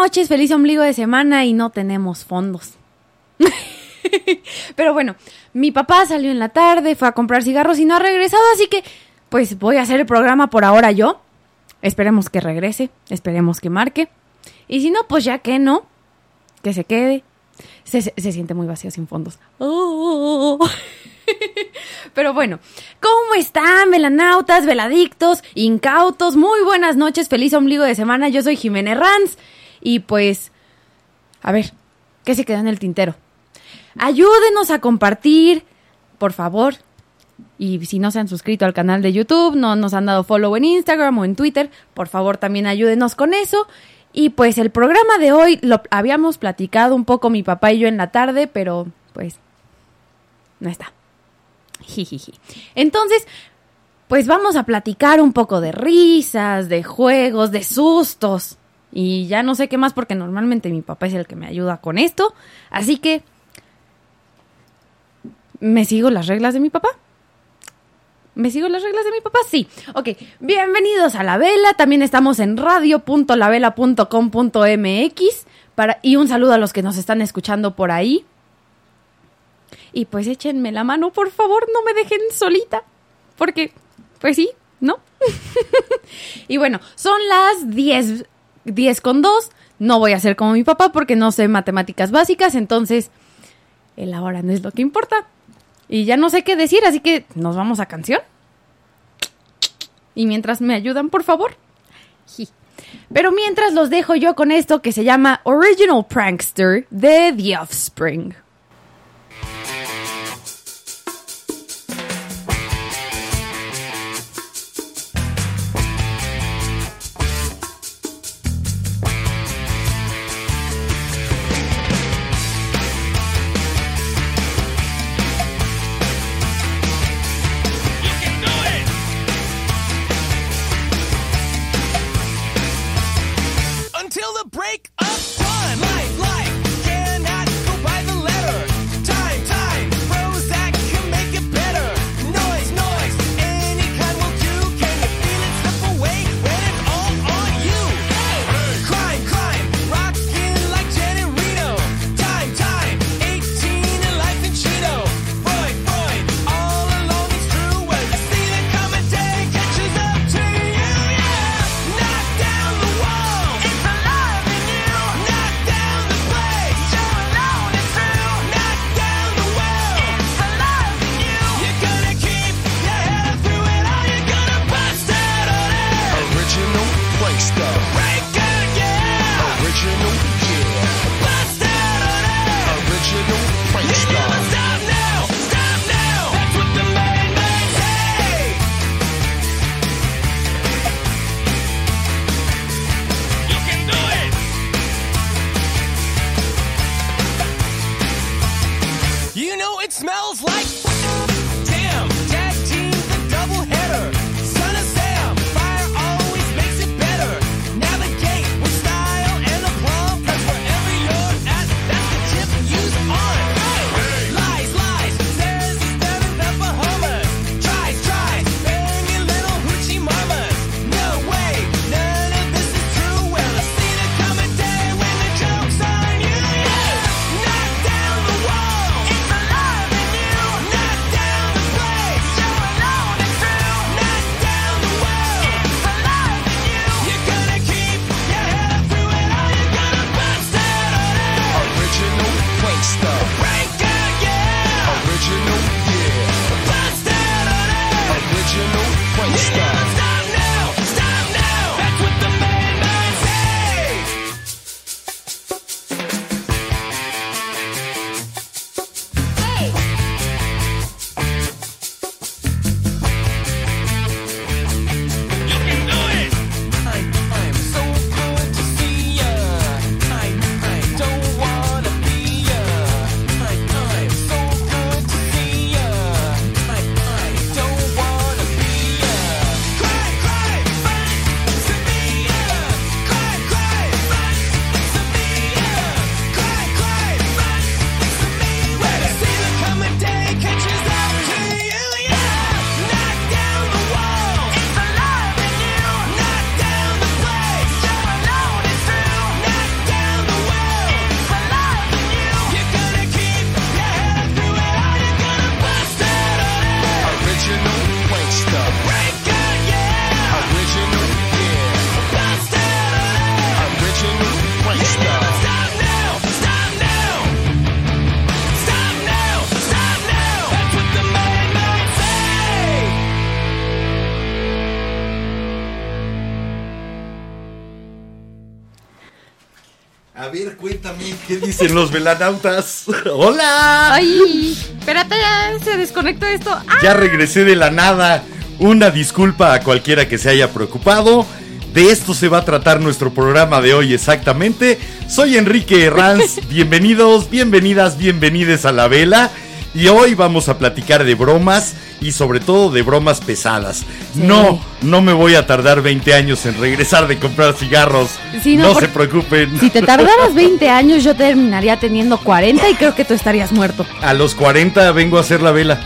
Noches, feliz ombligo de semana y no tenemos fondos. Pero bueno, mi papá salió en la tarde, fue a comprar cigarros y no ha regresado, así que pues voy a hacer el programa por ahora yo. Esperemos que regrese, esperemos que marque. Y si no, pues ya que no, que se quede. Se, se- siente muy vacío sin fondos. Pero bueno, ¿cómo están, velanautas, veladictos, incautos? Muy buenas noches, feliz ombligo de semana. Yo soy Jimena Ranz. Y pues, a ver, ¿qué se quedó en el tintero? Ayúdenos a compartir, por favor. Y si no se han suscrito al canal de YouTube, no nos han dado follow en Instagram o en Twitter, por favor también ayúdenos con eso. Y pues el programa de hoy lo habíamos platicado un poco mi papá y yo en la tarde, pero pues no está. Jijiji. Entonces, pues vamos a platicar un poco de risas, de juegos, de sustos. Y ya no sé qué más porque normalmente mi papá es el que me ayuda con esto. Así que... ¿Me sigo las reglas de mi papá? ¿Me sigo las reglas de mi papá? Sí. Ok. Bienvenidos a La Vela. También estamos en radio.lavela.com.mx. Para, y un saludo a los que nos están escuchando por ahí. Y pues échenme la mano, por favor, no me dejen solita. Porque, pues sí, ¿no? y bueno, son las 10, 10 con 2. No voy a ser como mi papá porque no sé matemáticas básicas, entonces el ahora no es lo que importa. Y ya no sé qué decir, así que nos vamos a canción. Y mientras me ayudan, por favor. Pero mientras los dejo yo con esto que se llama Original Prankster de The Offspring. ¿Qué dicen los velanautas? ¡Hola! Ay, espérate, ya se desconectó esto. ¡Ah! Ya regresé de la nada. Una disculpa a cualquiera que se haya preocupado. De esto se va a tratar nuestro programa de hoy exactamente. Soy Enrique Herranz. Bienvenidos, bienvenidas, bienvenides a la vela. Y hoy vamos a platicar de bromas y sobre todo de bromas pesadas. Sí. No, no me voy a tardar 20 años en regresar de comprar cigarros. Sí, no, no se preocupen. Si te tardaras 20 años, yo terminaría teniendo 40 y creo que tú estarías muerto. A los 40 vengo a hacer la vela.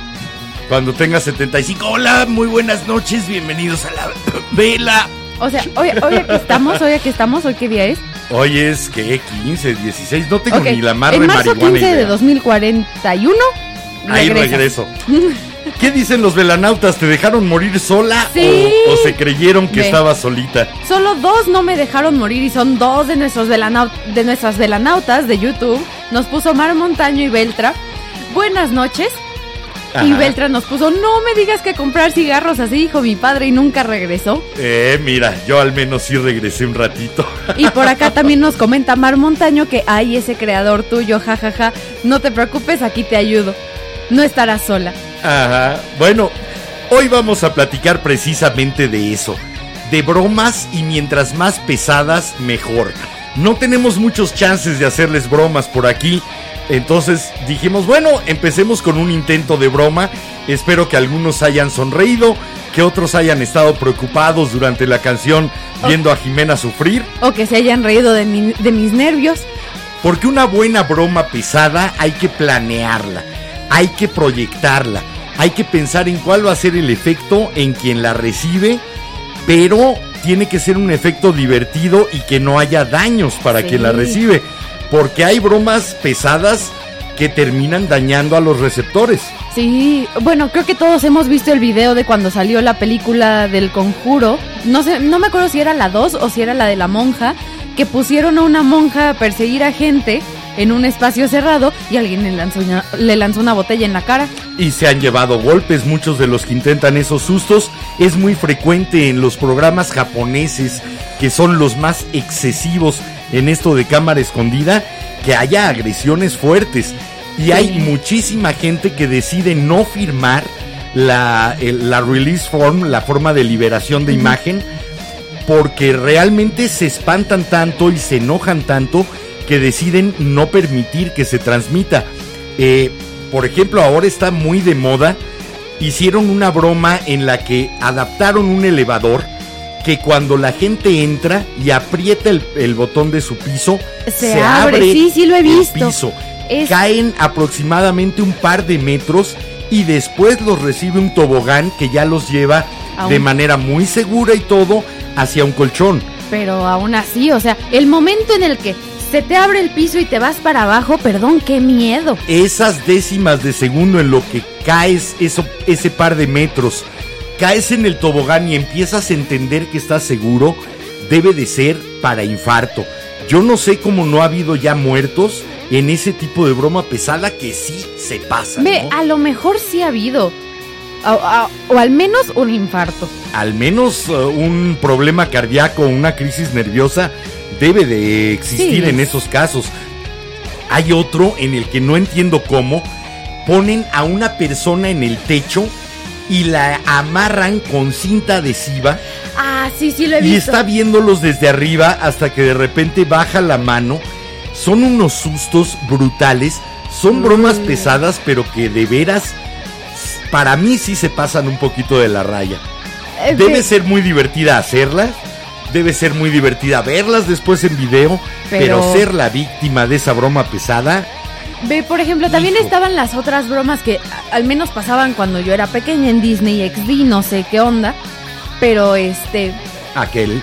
Cuando tenga 75. Hola, muy buenas noches. Bienvenidos a la vela. O sea, hoy, hoy aquí estamos, hoy aquí estamos, hoy qué día es. Hoy es que 15, 16. No tengo ni la más En marzo marihuana 15 de idea. 2041, Ahí regreso. ¿Qué dicen los velanautas? ¿Te dejaron morir sola Sí. o, o se creyeron que Ve. estaba solita? Solo dos no me dejaron morir y son dos de, nuestros velanau- de nuestras velanautas de YouTube. Nos puso Mar Montaño y Beltra. Buenas noches. Y. Beltra nos puso, no me digas que comprar cigarros así dijo mi padre y nunca regresó. Eh, mira, yo al menos sí regresé un ratito. Y por acá también nos comenta Mar Montaño que hay ese creador tuyo, jajaja. No te preocupes, aquí te ayudo. No estarás sola. Ajá. Bueno, hoy vamos a platicar precisamente de eso. De bromas y mientras más pesadas, mejor. No tenemos muchos chances de hacerles bromas por aquí. Entonces dijimos, bueno, empecemos con un intento de broma. Espero que algunos hayan sonreído, que otros hayan estado preocupados durante la canción viendo a Jimena sufrir. O que se hayan reído de, mi- de mis nervios. Porque una buena broma pesada hay que planearla, hay que proyectarla, hay que pensar en cuál va a ser el efecto en quien la recibe, pero tiene que ser un efecto divertido y que no haya daños para Sí. quien la recibe. Porque hay bromas pesadas que terminan dañando a los receptores. Sí, bueno, creo que todos hemos visto el video de cuando salió la película del conjuro. No sé, no me acuerdo si era la 2 o si era la de la monja, que pusieron a una monja a perseguir a gente en un espacio cerrado y alguien le lanzó una, le lanzó una botella en la cara. y se han llevado golpes. Muchos de los que intentan esos sustos es muy frecuente en los programas japoneses, que son los más excesivos en esto de cámara escondida, que haya agresiones fuertes. Y hay muchísima gente que decide no firmar la, el- la release form, la forma de liberación de imagen, porque realmente se espantan tanto y se enojan tanto que deciden no permitir que se transmita. Eh, por ejemplo, ahora está muy de moda. Hicieron una broma en la que adaptaron un elevador que cuando la gente entra y aprieta el, el botón de su piso, Se abre. Sí, sí lo he el piso. Es- Caen aproximadamente un par de metros y después los recibe un tobogán que ya los lleva de manera muy segura y todo hacia un colchón. Pero aún así, o sea, el momento en el que se te abre el piso y te vas para abajo, perdón, qué miedo. esas décimas de segundo en lo que caes eso, ese par de metros, caes en el tobogán y empiezas a entender que estás seguro, debe de ser para infarto. Yo no sé cómo no ha habido ya muertos en ese tipo de broma pesada que sí se pasa. Ve, ¿no? a lo mejor sí ha habido. O, o- o al menos un infarto. Al menos uh, un problema cardíaco, una crisis nerviosa debe de existir Sí. en esos casos. Hay otro en el que no entiendo cómo ponen a una persona en el techo y la amarran con cinta adhesiva Ah, sí, sí lo he y visto. está viéndolos desde arriba hasta que de repente baja la mano. Son unos sustos brutales, son bromas Mm. pesadas, pero que de veras, para mí sí se pasan un poquito de la raya. Debe ser muy divertida hacerlas, debe ser muy divertida verlas después en video, pero, Pero- ser la víctima de esa broma pesada, Ve, por ejemplo, también Hijo. estaban las otras bromas que al menos pasaban cuando yo era pequeña en Disney XD, no sé qué onda. Pero este. aquel.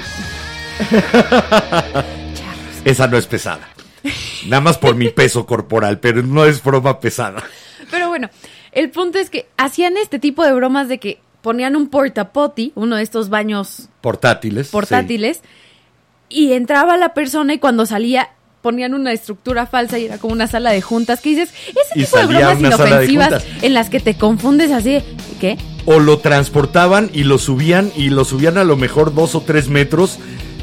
Esa no es pesada. Nada más por mi peso corporal, pero no es broma pesada. Pero bueno, el punto es que hacían este tipo de bromas de que ponían un portapoti, uno de estos baños Portátiles. sí. portátiles, y entraba la persona y cuando salía ponían una estructura falsa y era como una sala de juntas que dices, ese Y tipo de bromas de inofensivas en las que te confundes así, ¿qué? O lo transportaban y lo subían y lo subían a lo mejor dos o tres metros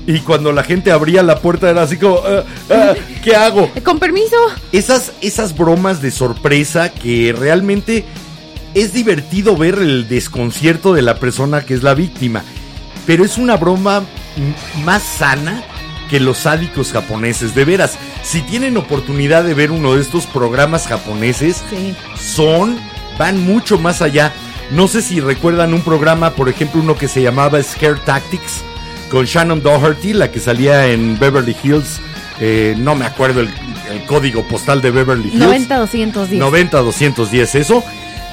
Y cuando la gente abría la puerta era así como, "Ah, ah, ¿qué hago? Con permiso. Esas, esas bromas de sorpresa que realmente es divertido ver el desconcierto de la persona que es la víctima. Pero es una broma más sana que los sádicos japoneses. De veras, si tienen oportunidad de ver uno de estos programas japoneses, Sí. son, van mucho más allá. No sé si recuerdan un programa, por ejemplo, uno que se llamaba Scare Tactics, con Shannon Doherty, la que salía en Beverly Hills. eh, no me acuerdo el, el código postal de Beverly Hills. 90-210. 90-210, eso.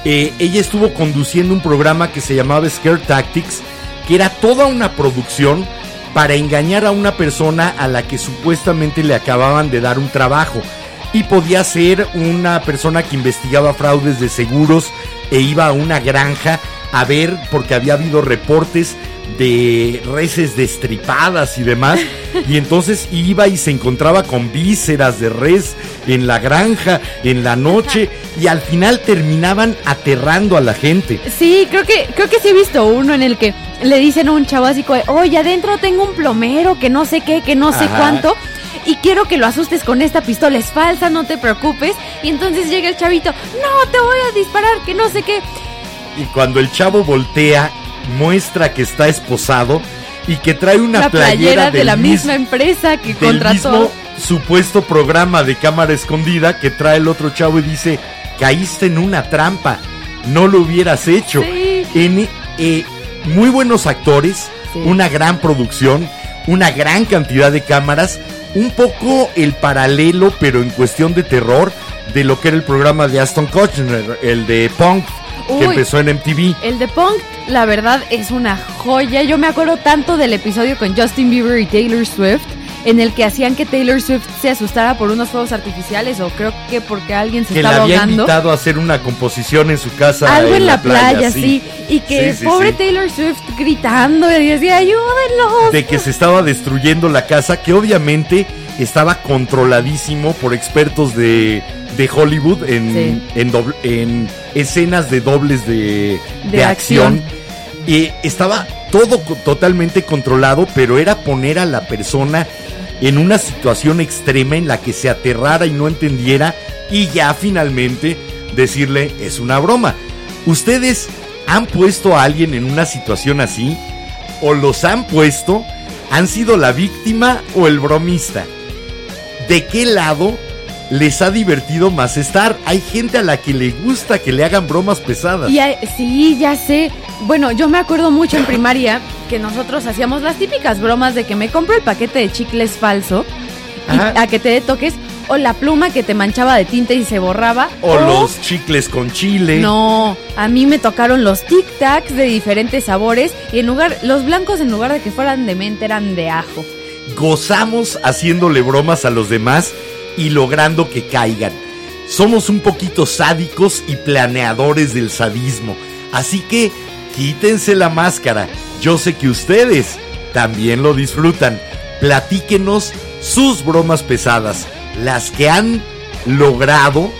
Eh, ella estuvo conduciendo un programa que se llamaba Scare Tactics, que era toda una producción para engañar a una persona a la que supuestamente le acababan de dar un trabajo. Y podía ser una persona que investigaba fraudes de seguros e iba a una granja a ver, porque había habido reportes de reses destripadas y demás. Y entonces iba y se encontraba con vísceras de res en la granja, en la noche, y al final terminaban aterrando a la gente. Sí, creo que, creo que sí he visto uno en el que le dicen a un chavo así, oye, adentro tengo un plomero que no sé qué, que no sé Ajá. cuánto. Y quiero que lo asustes con esta pistola, es falsa, no te preocupes. Y entonces llega el chavito, no, te voy a disparar, que no sé qué. Y cuando el chavo voltea, muestra que está esposado y que trae una la playera, de la mis- misma empresa que del contrató. mismo supuesto programa de cámara escondida que trae el otro chavo y dice, caíste en una trampa, no lo hubieras hecho. Sí. En, eh, muy buenos actores, Sí. una gran producción, una gran cantidad de cámaras, un poco el paralelo, pero en cuestión de terror, de lo que era el programa de Aston Kutcher, el de Punk, que empezó en MTV. El de Punk, la verdad, es una joya. Yo me acuerdo tanto del episodio con Justin Bieber y Taylor Swift, en el que hacían que Taylor Swift se asustara por unos fuegos artificiales, o creo que porque alguien se que le estaba había ahogando. invitado a hacer una composición en su casa. Algo en la playa, sí. Y que Sí, sí, pobre. Taylor Swift gritando y decía, ayúdenlos. De que se estaba destruyendo la casa, que obviamente estaba controladísimo por expertos de, de Hollywood en, en, doble- en escenas de dobles de, De de acción. Y estaba todo totalmente controlado, pero era poner a la persona en una situación extrema en la que se aterrara y no entendiera y ya finalmente decirle es una broma. ¿Ustedes han puesto a alguien en una situación así? ¿O los han puesto? ¿Han sido la víctima o el bromista? ¿De qué lado les ha divertido más estar? Hay gente a la que le gusta que le hagan bromas pesadas. Y sí, ya sé. Bueno, yo me acuerdo mucho en primaria que nosotros hacíamos las típicas bromas de que me compro el paquete de chicles falso y a que te dé toques o la pluma que te manchaba de tinta y se borraba O los chicles con chile. No, a mí me tocaron los Tic Tacs de diferentes sabores y en lugar los blancos en lugar de que fueran de menta eran de ajo. gozamos haciéndole bromas a los demás y logrando que caigan. Somos un poquito sádicos y planeadores del sadismo. Así que quítense la máscara. Yo sé que ustedes también lo disfrutan. Platíquenos sus bromas pesadas, las que han logrado,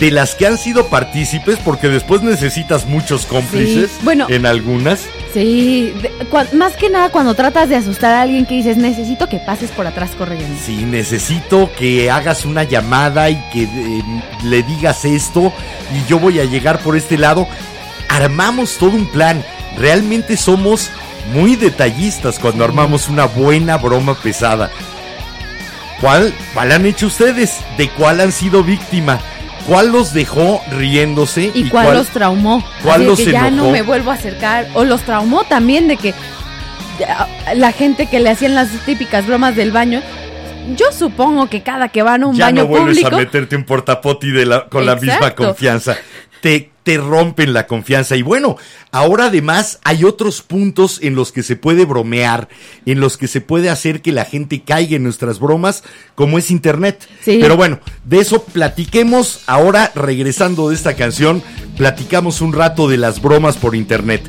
de las que han sido partícipes, porque después necesitas muchos cómplices Sí, bueno. en algunas. Sí, de- cua- más que nada cuando tratas de asustar a alguien que dices necesito que pases por atrás corriendo. Sí, necesito que hagas una llamada y que eh, le digas esto y yo voy a llegar por este lado. Armamos todo un plan. Realmente somos muy detallistas cuando armamos una buena broma pesada. ¿Cuál, ¿Cuál han hecho ustedes? ¿De cuál han sido víctima? ¿Cuál los dejó riéndose? ¿Y, cuál, los traumó? cuál los que ya enojó? no me vuelvo a acercar. O los traumó también de que ya, la gente que le hacían las típicas bromas del baño. Yo supongo que cada que van a un ya baño no vuelves público. a meterte un portapoti de la- con la misma confianza. Te, te rompen la confianza. Y bueno, ahora además hay otros puntos en los que se puede bromear, en los que se puede hacer que la gente caiga en nuestras bromas, como es Internet. Sí. Pero bueno, de eso platiquemos. Ahora, regresando de esta canción, platicamos un rato de las bromas por Internet.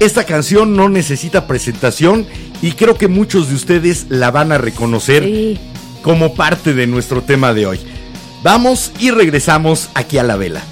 Esta canción no necesita presentación y creo que muchos de ustedes la van a reconocer Sí. como parte de nuestro tema de hoy. Vamos y regresamos aquí a la vela.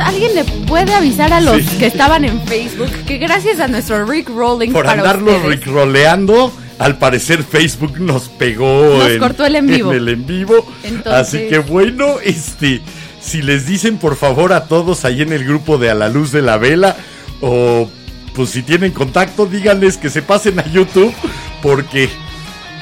¿Alguien le puede avisar a los Sí. que estaban en Facebook que gracias a nuestro Rick Rolling Por para andarlo ustedes, rickroleando, al parecer Facebook nos pegó Nos cortó el en vivo. en el en vivo. Entonces- Así que bueno, este, si les dicen por favor a todos ahí en el grupo de A la Luz de la Vela, o pues si tienen contacto, díganles que se pasen a YouTube, porque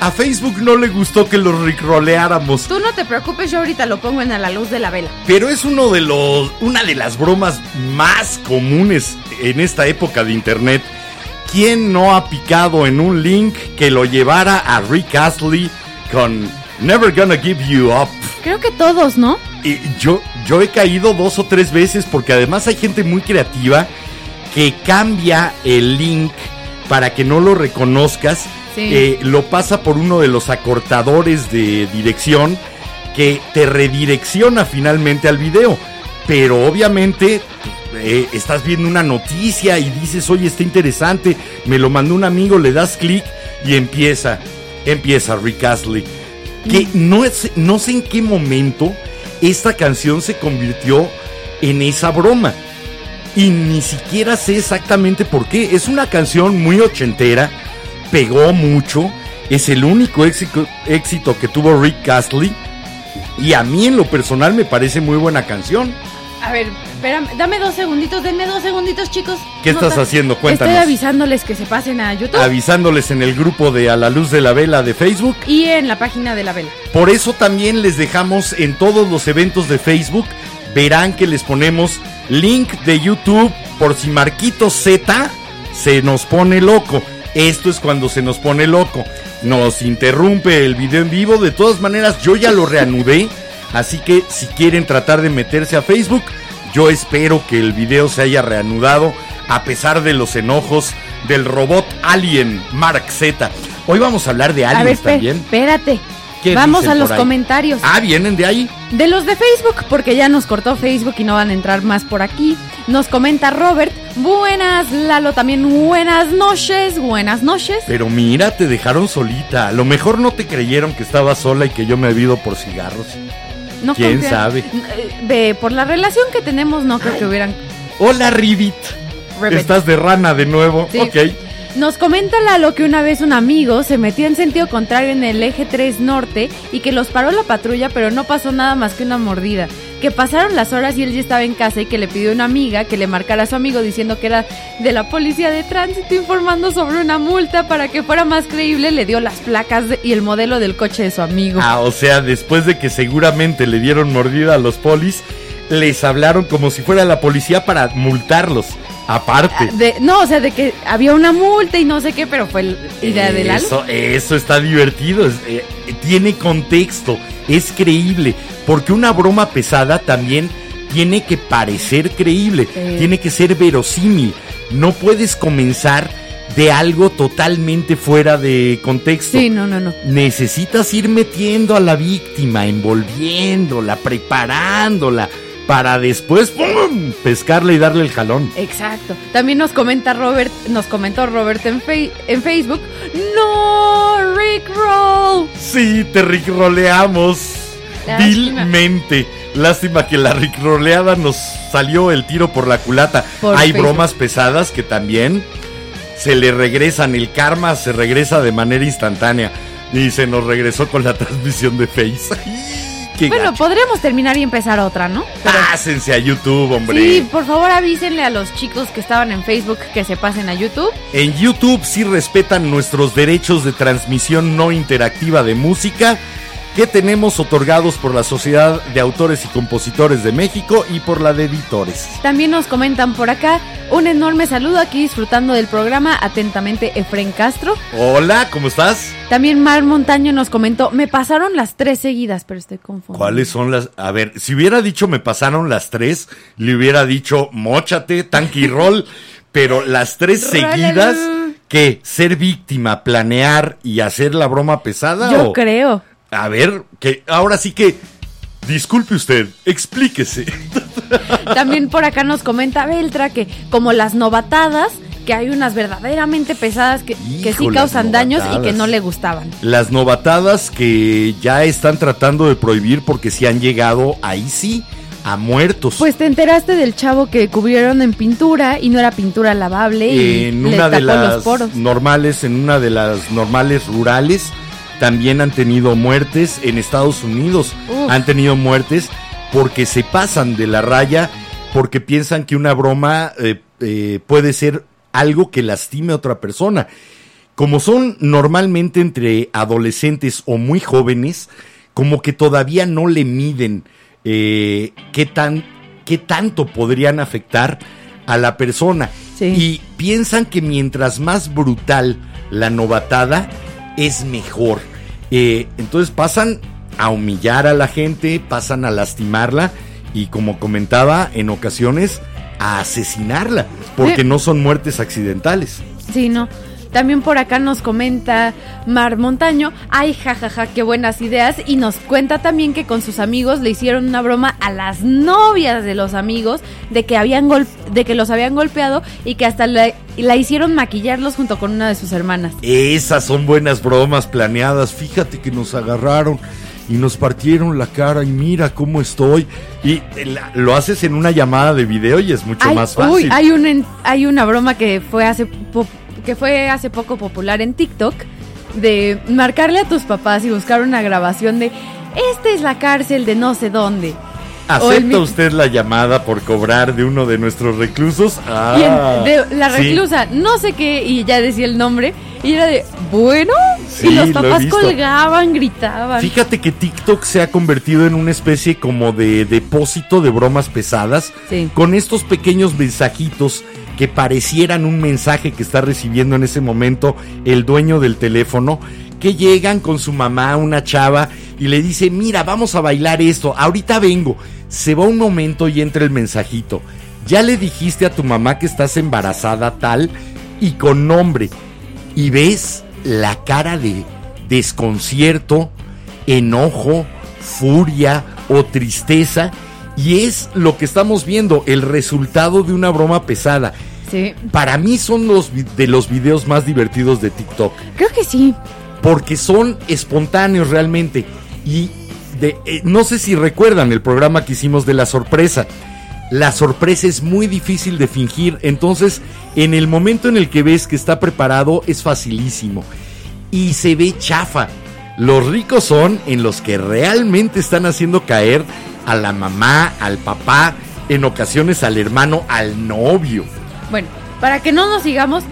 a Facebook no le gustó que los rickroleáramos. Tú no te preocupes, yo ahorita lo pongo en a la luz de la vela. Pero es uno de los, una de las bromas más comunes en esta época de internet. ¿Quién no ha picado en un link que lo llevara a Rick Astley con Never Gonna Give You Up? Creo que todos, ¿no? Y yo, yo he caído dos o tres veces porque además hay gente muy creativa que cambia el link para que no lo reconozcas. Sí. Eh, lo pasa por uno de los acortadores de dirección que te redirecciona finalmente al video. Pero obviamente eh, estás viendo una noticia y dices, oye, está interesante, me lo mandó un amigo, le das clic y empieza, empieza Rick Astley. Que no, es, no sé en qué momento esta canción se convirtió en esa broma. Y ni siquiera sé exactamente por qué. Es una canción muy ochentera, pegó mucho, es el único éxito, éxito que tuvo Rick Astley. Y a mí en lo personal me parece muy buena canción. A ver, espérame, dame dos segunditos, denme dos segunditos, chicos. ¿Qué estás haciendo? Cuéntanos. Estoy avisándoles que se pasen a YouTube Avisándoles en el grupo de A la Luz de la Vela de Facebook. y en la página de la vela. Por eso también les dejamos en todos los eventos de Facebook, verán que les ponemos link de YouTube por si Marquito Z se nos pone loco. Esto es cuando se nos pone loco. Nos interrumpe el video en vivo. De todas maneras, yo ya lo reanudé. Así que si quieren tratar de meterse a Facebook, yo espero que el video se haya reanudado a pesar de los enojos del robot Alien Mark Z. Hoy vamos a hablar de A ver, aliens también. espérate. ¿Qué Vamos a los comentarios. Ah, vienen de ahí. De los de Facebook, porque ya nos cortó Facebook y no van a entrar más por aquí. Nos comenta Robert. Buenas, Lalo, también buenas noches. Buenas noches. Pero mira, te dejaron solita. A lo mejor no te creyeron que estaba sola y que yo me había ido por cigarros. No ¿Quién sabe? Eh, Ve, por la relación que tenemos, no creo que hubieran. Hola, Rivit. Estás de rana de nuevo. Sí. Ok. Nos comenta Lalo que una vez un amigo se metió en sentido contrario en el eje 3 norte y que los paró la patrulla, pero no pasó nada más que una mordida. Que pasaron las horas y él ya estaba en casa y que le pidió a una amiga que le marcara a su amigo diciendo que era de la policía de tránsito informando sobre una multa para que fuera más creíble. Le dio las placas y el modelo del coche de su amigo. Ah, o sea, después de que seguramente le dieron mordida a los polis, les hablaron como si fuera la policía para multarlos. Aparte. De- no, o sea, de que había una multa y no sé qué, pero fue el- idea de. Eso, eso está divertido, es- eh, tiene contexto, es creíble, porque una broma pesada también tiene que parecer creíble, Sí. tiene que ser verosímil. No puedes comenzar de algo totalmente fuera de contexto. Sí, no, no, no. Necesitas ir metiendo a la víctima, envolviéndola, preparándola, para después ¡pum! pescarla y darle el jalón. Exacto. También nos comenta Robert, nos comentó Robert en, en Facebook. No, Rick Roll. Sí, te rickroleamos Lástima. Vilmente. Lástima que la rickroleada nos salió el tiro por la culata. Por Hay Facebook. bromas pesadas que también se le regresan. El karma se regresa de manera instantánea. Y se nos regresó con la transmisión de Face. Bueno, gacho. podríamos terminar y empezar otra, ¿no? Pero- Pásense a YouTube, hombre. sí, por favor avísenle a los chicos que estaban en Facebook que se pasen a YouTube. En YouTube sí respetan nuestros derechos de transmisión no interactiva de música que tenemos otorgados por la Sociedad de Autores y Compositores de México y por la de Editores. También nos comentan por acá un enorme saludo aquí disfrutando del programa. Atentamente, Efren Castro. Hola, ¿cómo estás? También Mar Montaño nos comentó, me pasaron las tres seguidas, pero estoy confundida. ¿Cuáles son las? A ver, si hubiera dicho me pasaron las tres, le hubiera dicho mochate, tanque y roll, pero las tres seguidas, ¿qué? ¿Ser víctima, planear y hacer la broma pesada? Yo o- creo. A ver, que ahora sí que. Disculpe usted, explíquese. También por acá nos comenta Beltra que como las novatadas, que hay unas verdaderamente pesadas que, que sí causan daños y que no le gustaban. Las novatadas que ya están tratando de prohibir porque si han llegado ahí sí a muertos. Pues te enteraste del chavo que cubrieron en pintura y no era pintura lavable y en le una de tapó las los poros. normales, en una de las normales rurales, también han tenido muertes. En Estados Unidos Uf. han tenido muertes porque se pasan de la raya, porque piensan que una broma eh, eh, puede ser algo que lastime a otra persona. Como son normalmente entre adolescentes o muy jóvenes, como que todavía no le miden eh, qué, tan, qué tanto podrían afectar a la persona. Sí. Y piensan que mientras más brutal la novatada, es mejor. Eh, entonces pasan a humillar a la gente, pasan a lastimarla y como comentaba, en ocasiones a asesinarla, porque no son muertes accidentales. Sí, no. También por acá nos comenta Mar Montaño, ay, jajaja, qué buenas ideas. Y nos cuenta también que con sus amigos le hicieron una broma a las novias de los amigos de que, habían gol- de que los habían golpeado y que hasta la, la hicieron maquillarlos junto con una de sus hermanas. Esas son buenas bromas planeadas. Fíjate que nos agarraron y nos partieron la cara y mira cómo estoy. Y eh, la- lo haces en una llamada de video y es mucho más fácil. Uy, hay, un, hay una broma que fue hace po- que fue hace poco popular en TikTok de marcarle a tus papás y buscar una grabación de esta es la cárcel de no sé dónde. ¿Acepta usted la llamada por cobrar de uno de nuestros reclusos? Ah, de la sí. reclusa, no sé qué, y ya decía el nombre, Y era de, bueno. Sí, y los papás colgaban, gritaban. Fíjate que TikTok se ha convertido en una especie como de depósito de bromas pesadas Sí. con estos pequeños mensajitos que parecieran un mensaje que está recibiendo en ese momento el dueño del teléfono, que llegan con su mamá, una chava, y le dice, mira, vamos a bailar esto, ahorita vengo. Se va un momento y entra el mensajito. Ya le dijiste a tu mamá que estás embarazada tal y con nombre. Y ves la cara de desconcierto, enojo, furia o tristeza. Y es lo que estamos viendo, el resultado de una broma pesada. Sí, Para mí son los de los videos más divertidos de TikTok. creo que sí. Porque son espontáneos realmente. Y de- eh, no sé si recuerdan el programa que hicimos de la sorpresa. La sorpresa es muy difícil de fingir. Entonces, en el momento en el que ves que está preparado, es facilísimo. Y se ve chafa. Los ricos son en los que realmente están haciendo caer a la mamá, al papá, en ocasiones al hermano, al novio. Bueno, para que no nos sigamos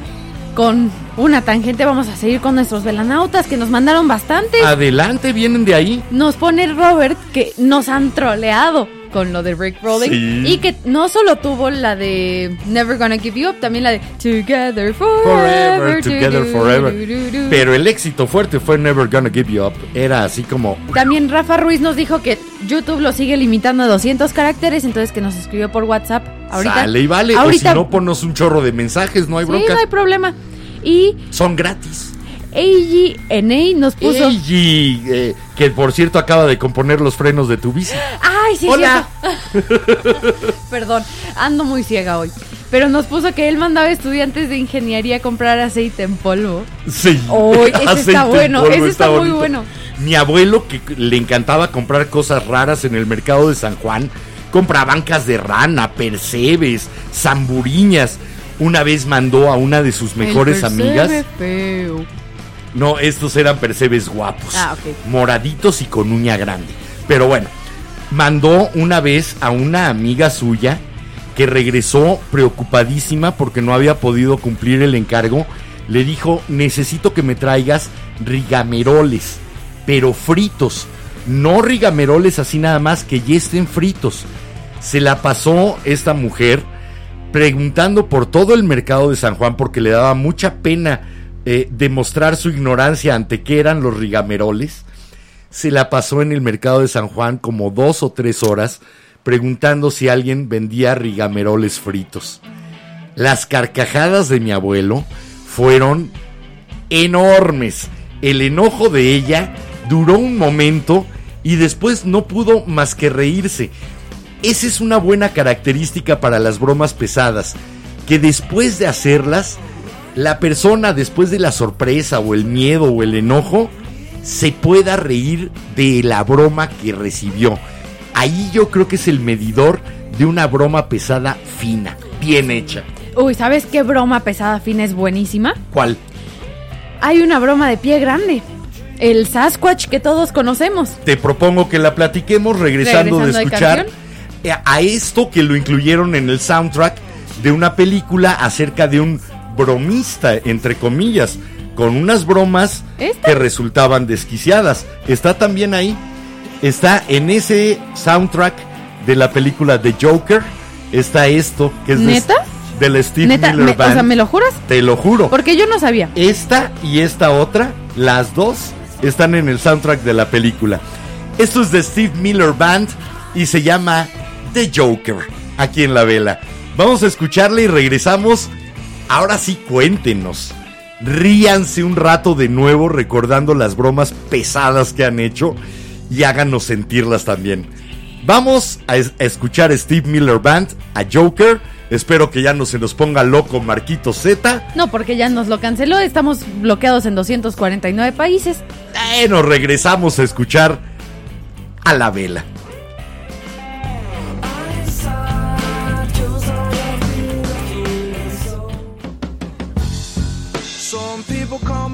con una tangente, vamos a seguir con nuestros velanautas que nos mandaron bastante. Adelante, vienen de ahí. Nos pone Robert que nos han troleado con lo de Rick Rolling Sí. y que no solo tuvo la de Never Gonna Give You Up, también la de Together Forever. Together Pero el éxito fuerte fue Never Gonna Give You Up. Era así como. También Rafa Ruiz nos dijo que YouTube lo sigue limitando a 200 caracteres, entonces que nos escribió por WhatsApp. Ahorita, Sale y vale. ahorita O si no, ponnos un chorro de mensajes, no hay sí, bronca. no hay problema. Y Son gratis. AGNA nos puso. Eiji, eh, que por cierto acaba de componer los frenos de tu bici. Ay, sí, Hola. Perdón, ando muy ciega hoy. Pero nos puso que él mandaba estudiantes de ingeniería a comprar aceite en polvo. Sí. Ese está Aceite bueno, ese está muy bonito. bueno. Mi abuelo, que le encantaba comprar cosas raras en el mercado de San Juan, compra bancas de rana, percebes, zamburiñas. Una vez mandó a una de sus mejores El amigas. feo. No, estos eran percebes guapos. Ah, ok. Moraditos y con uña grande. Pero bueno, mandó una vez a una amiga suya que regresó preocupadísima porque no había podido cumplir el encargo. Le dijo, necesito que me traigas rigameroles, pero fritos. No rigameroles así nada más, que ya estén fritos. Se la pasó esta mujer preguntando por todo el mercado de San Juan porque le daba mucha pena eh, demostrar su ignorancia ante qué eran los rigameroles. Se la pasó en el mercado de San Juan como dos o tres horas preguntando si alguien vendía rigameroles fritos. Las carcajadas de mi abuelo fueron enormes. El enojo de ella duró un momento y después no pudo más que reírse. Esa es una buena característica para las bromas pesadas, que después de hacerlas, la persona después de la sorpresa o el miedo o el enojo, se pueda reír de la broma que recibió. Ahí yo creo que es el medidor de una broma pesada fina, bien hecha. Uy, ¿sabes qué broma pesada fina es buenísima? ¿Cuál? Hay una broma de pie grande. El Sasquatch que todos conocemos. Te propongo que la platiquemos regresando, Regresando de escuchar a esto que lo incluyeron en el soundtrack de una película acerca de un bromista, entre comillas, con unas bromas ¿Esta? que resultaban desquiciadas. Está también ahí. Está en ese soundtrack de la película The Joker. Está esto, que es de- Steve Neta, Miller me- o Band. sea, ¿me lo juras? Te lo juro. Porque yo no sabía. Esta y esta otra, las dos, están en el soundtrack de la película. Esto es de Steve Miller Band y se llama The Joker, aquí en la vela. Vamos a escucharle y regresamos. Ahora sí, cuéntenos. Ríanse un rato de nuevo recordando las bromas pesadas que han hecho y háganos sentirlas también. Vamos a, es- a escuchar a Steve Miller Band, a Joker. Espero que ya no se nos ponga loco Marquito Z. No, porque ya nos lo canceló. Estamos bloqueados en 249 países. Bueno, regresamos a escuchar a la vela.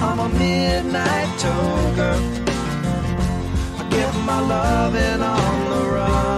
I'm a midnight toker. I get my loving on the run.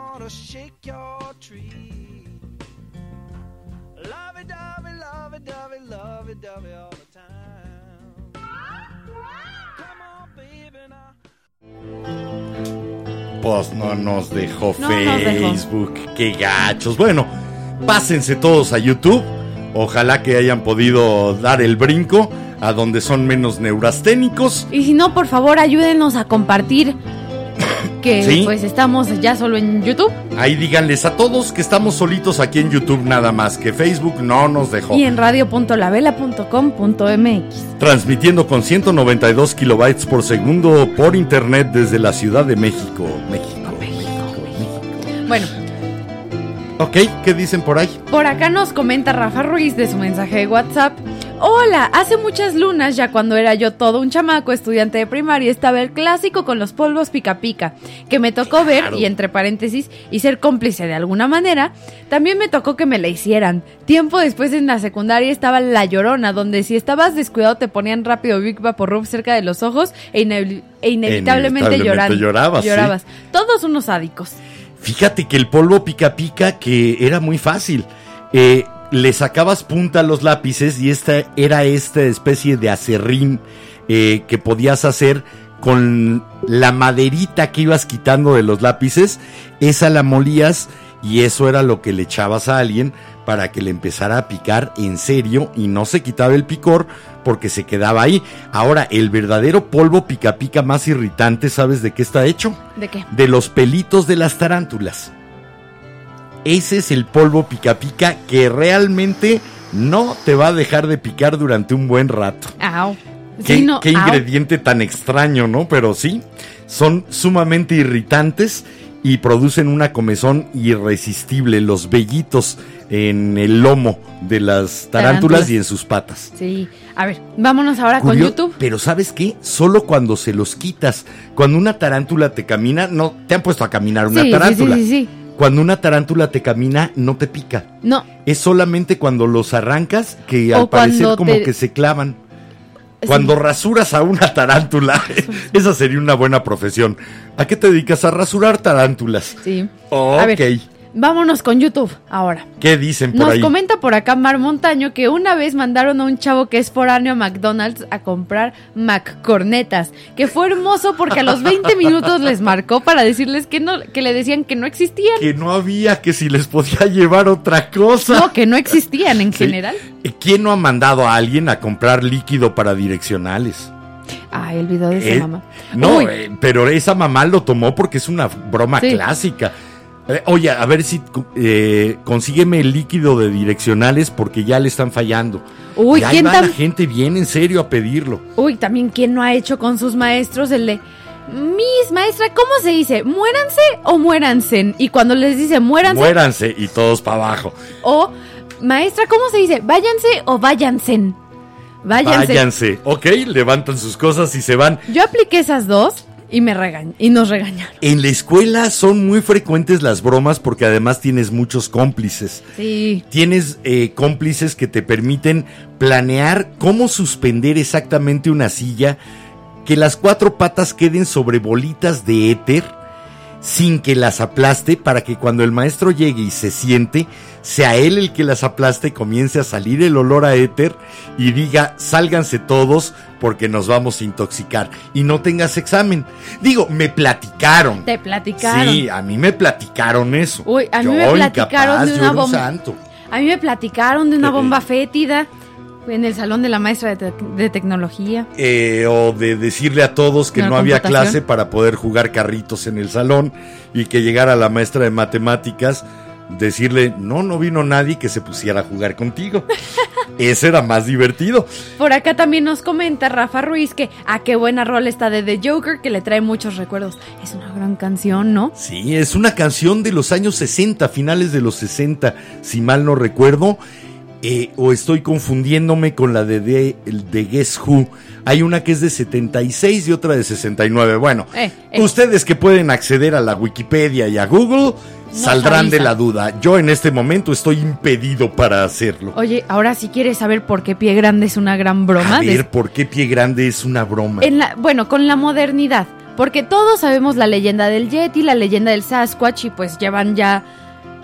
wanna shake your tree. Love it, dovey, love it, dovey, love it, dovey all the time. Come on, baby, now. Pues no nos dejó No nos dejó. Facebook. Qué gachos. Bueno, pásense todos a YouTube. Ojalá que hayan podido dar el brinco a donde son menos neurasténicos. Y si no, por favor, ayúdenos a compartir que Sí. pues estamos ya solo en YouTube Ahí díganles a todos que estamos solitos aquí en YouTube nada más, que Facebook no nos dejó. y en radio.lavela.com.mx. Transmitiendo con 192 kilobytes por segundo por internet desde la Ciudad de México. México, México, México. Bueno, Ok, ¿qué dicen por ahí? por acá nos comenta Rafa Ruiz de su mensaje de WhatsApp. Hola, hace muchas lunas, ya cuando era yo todo un chamaco estudiante de primaria, estaba el clásico con los polvos pica pica, que me tocó ver, y entre paréntesis, y ser cómplice de alguna manera, también me tocó que me la hicieran. Tiempo después en la secundaria estaba La Llorona, donde si estabas descuidado te ponían rápido Big Vaporub cerca de los ojos e, e inevitablemente, Inevitablemente llorabas, sí. Todos unos sádicos. Fíjate que el polvo pica pica que era muy fácil. Eh, le sacabas punta a los lápices y esta era esta especie de acerrín eh, que podías hacer con la maderita que ibas quitando de los lápices. Esa la molías y eso era lo que le echabas a alguien para que le empezara a picar en serio y no se quitaba el picor porque se quedaba ahí. Ahora, el verdadero polvo pica pica más irritante, ¿sabes de qué está hecho? ¿De qué? de los pelitos de las tarántulas. Ese es el polvo pica pica que realmente no te va a dejar de picar durante un buen rato. Au. Qué, Sí, no, qué au. ingrediente tan extraño, ¿no? Pero sí, son sumamente irritantes y producen una comezón irresistible, los vellitos en el lomo de las tarántulas, Tarántulas. y en sus patas. Sí. A ver, vámonos ahora con YouTube. Pero ¿sabes qué? Solo cuando se los quitas. Cuando una tarántula te camina, no te han puesto a caminar una Sí, sí, tarántula. sí, sí, sí. Cuando una tarántula te camina, no te pica. No, Es solamente cuando los arrancas que O al parecer como te- que se clavan. Cuando rasuras a una tarántula, esa sería una buena profesión. ¿A qué te dedicas? A rasurar tarántulas. sí. Ok. A ver, vámonos con YouTube ahora. ¿Qué dicen por Nos ahí? comenta por acá Mar Montaño que una vez mandaron a un chavo que es foráneo a McDonald's a comprar McCornetas, que fue hermoso porque a los 20 minutos les marcó para decirles que no, que le decían que no existían. Que no había, que si les podía llevar otra cosa. No, que no existían en Sí. general. ¿Quién no ha mandado a alguien a comprar líquido para direccionales? Ay, el video de esa Eh, mamá. No, eh, pero esa mamá lo tomó porque es una broma Sí. clásica. Eh, oye, a ver si eh, consígueme el líquido de direccionales porque ya le están fallando. Uy, y ahí ¿quién va tam- la gente bien en serio a pedirlo. Uy, también quién no ha hecho con sus maestros el de Miss maestra, ¿cómo se dice? ¿Muéranse o muéranse? Y cuando les dice muéranse Muéranse y todos para abajo. o maestra, ¿cómo se dice? ¿Váyanse o váyanse? Váyanse. Váyanse. Ok, levantan sus cosas y se van. Yo apliqué esas dos y me regañ y nos regañaron. En la escuela son muy frecuentes las bromas porque además tienes muchos cómplices. Sí. Tienes eh, cómplices que te permiten planear cómo suspender exactamente una silla, que las cuatro patas queden sobre bolitas de éter sin que las aplaste para que cuando el maestro llegue y se siente, sea él el que las aplaste, comience a salir el olor a éter y diga, sálganse todos porque nos vamos a intoxicar y no tengas examen. Digo, me platicaron. Te platicaron. Sí, a mí me platicaron eso. Uy, a mí Yo, me platicaron incapaz, de una bomba. santo. A mí me platicaron de una bomba fétida en el salón de la maestra de, tec- de tecnología. Eh, o de decirle a todos que no había clase para poder jugar carritos en el salón y que llegara la maestra de matemáticas, decirle, no, no vino nadie que se pusiera a jugar contigo. Ese era más divertido. Por acá también nos comenta Rafa Ruiz que a qué buena rola está de The Joker que le trae muchos recuerdos. Es una gran canción, ¿no? Sí, es una canción de los años 60, finales de los 60, si mal no recuerdo. Eh, o estoy confundiéndome con la de, de, de Guess Who. Hay una que es de 76 y otra de 69. Bueno, Eh, eh. ustedes que pueden acceder a la Wikipedia y a Google saldrán de la duda. Yo en este momento estoy impedido para hacerlo. Oye, ahora si quieres saber por qué Pie Grande es una gran broma. A ¿por qué Pie Grande es una broma? en la, bueno, con la modernidad. Porque todos sabemos la leyenda del Yeti, la leyenda del Sasquatch y pues llevan ya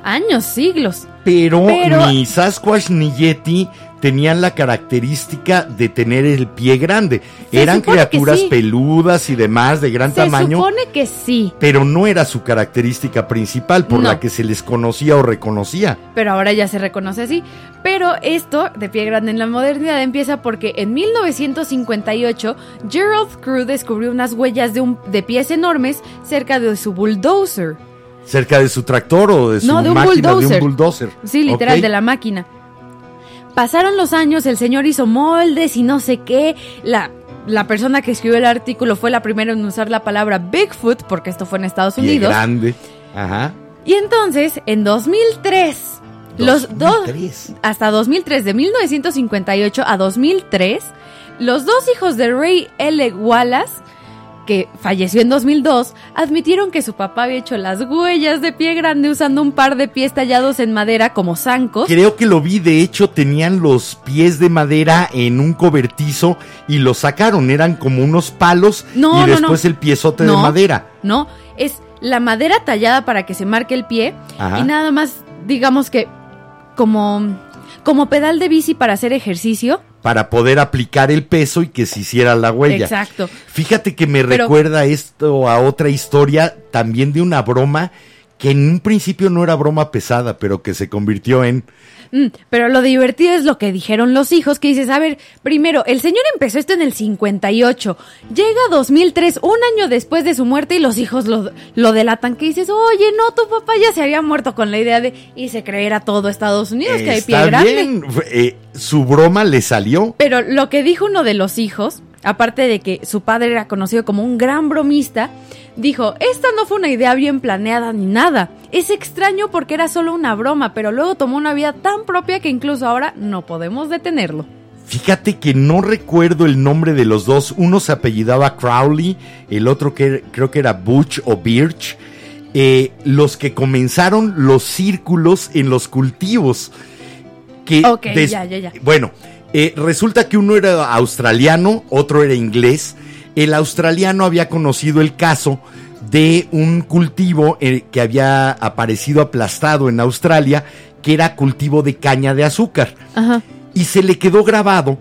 años, siglos. Pero, Pero- ni Sasquatch ni Yeti tenían la característica de tener el pie grande. Se Eran criaturas sí. peludas y demás de gran Se tamaño, supone que sí, pero no era su característica principal por No. la que se les conocía o reconocía. pero ahora ya se reconoce así. Pero esto de Pie Grande en la modernidad empieza porque en 1958 Gerald Crew descubrió unas huellas de, un, de pies enormes cerca de su bulldozer. Cerca de su tractor o de su No, de un máquina bulldozer. de un bulldozer. Sí, literal, de la máquina. Pasaron los años, el señor hizo moldes y no sé qué. La, la persona que escribió el artículo fue la primera en usar la palabra Bigfoot, porque esto fue en Estados Unidos. grande. Ajá. Y entonces, en 2003, los dos, 2003. hasta 2003, de 1958 a 2003, los dos hijos de Ray L. Wallace, que falleció en 2002, admitieron que su papá había hecho las huellas de pie grande usando un par de pies tallados en madera como zancos. Creo que lo vi, de hecho tenían los pies de madera en un cobertizo y los sacaron, eran como unos palos No, y no, después no. el piezote de madera. No, es la madera tallada para que se marque el pie Ajá. y nada más, digamos que como, como pedal de bici para hacer ejercicio. Para poder aplicar el peso y que se hiciera la huella. Exacto. Fíjate que me Pero- recuerda esto a otra historia también de una broma que en un principio no era broma pesada, pero que se convirtió en Mm, pero lo divertido es lo que dijeron los hijos, que dices, a ver, primero, el señor empezó esto en el 58, llega 2003, un año después de su muerte, y los hijos lo, lo delatan, que dices, oye, no, tu papá ya se había muerto con la idea de irse creer a todo Estados Unidos, que hay pie grande. bien, eh, su broma le salió. Pero lo que dijo uno de los hijos aparte de que su padre era conocido como un gran bromista, dijo, esta no fue una idea bien planeada ni nada. Es extraño porque era solo una broma, pero luego tomó una vida tan propia que incluso ahora no podemos detenerlo. Fíjate que no recuerdo el nombre de los dos. Uno se apellidaba Crowley, el otro que creo que era Butch o Birch. Eh, los que comenzaron los círculos en los cultivos. Que Ok, ya, ya, ya. Bueno, eh, resulta que uno era australiano, otro era inglés. El australiano había conocido el caso de un cultivo eh, que había aparecido aplastado en Australia, que era cultivo de caña de azúcar Ajá. y se le quedó grabado.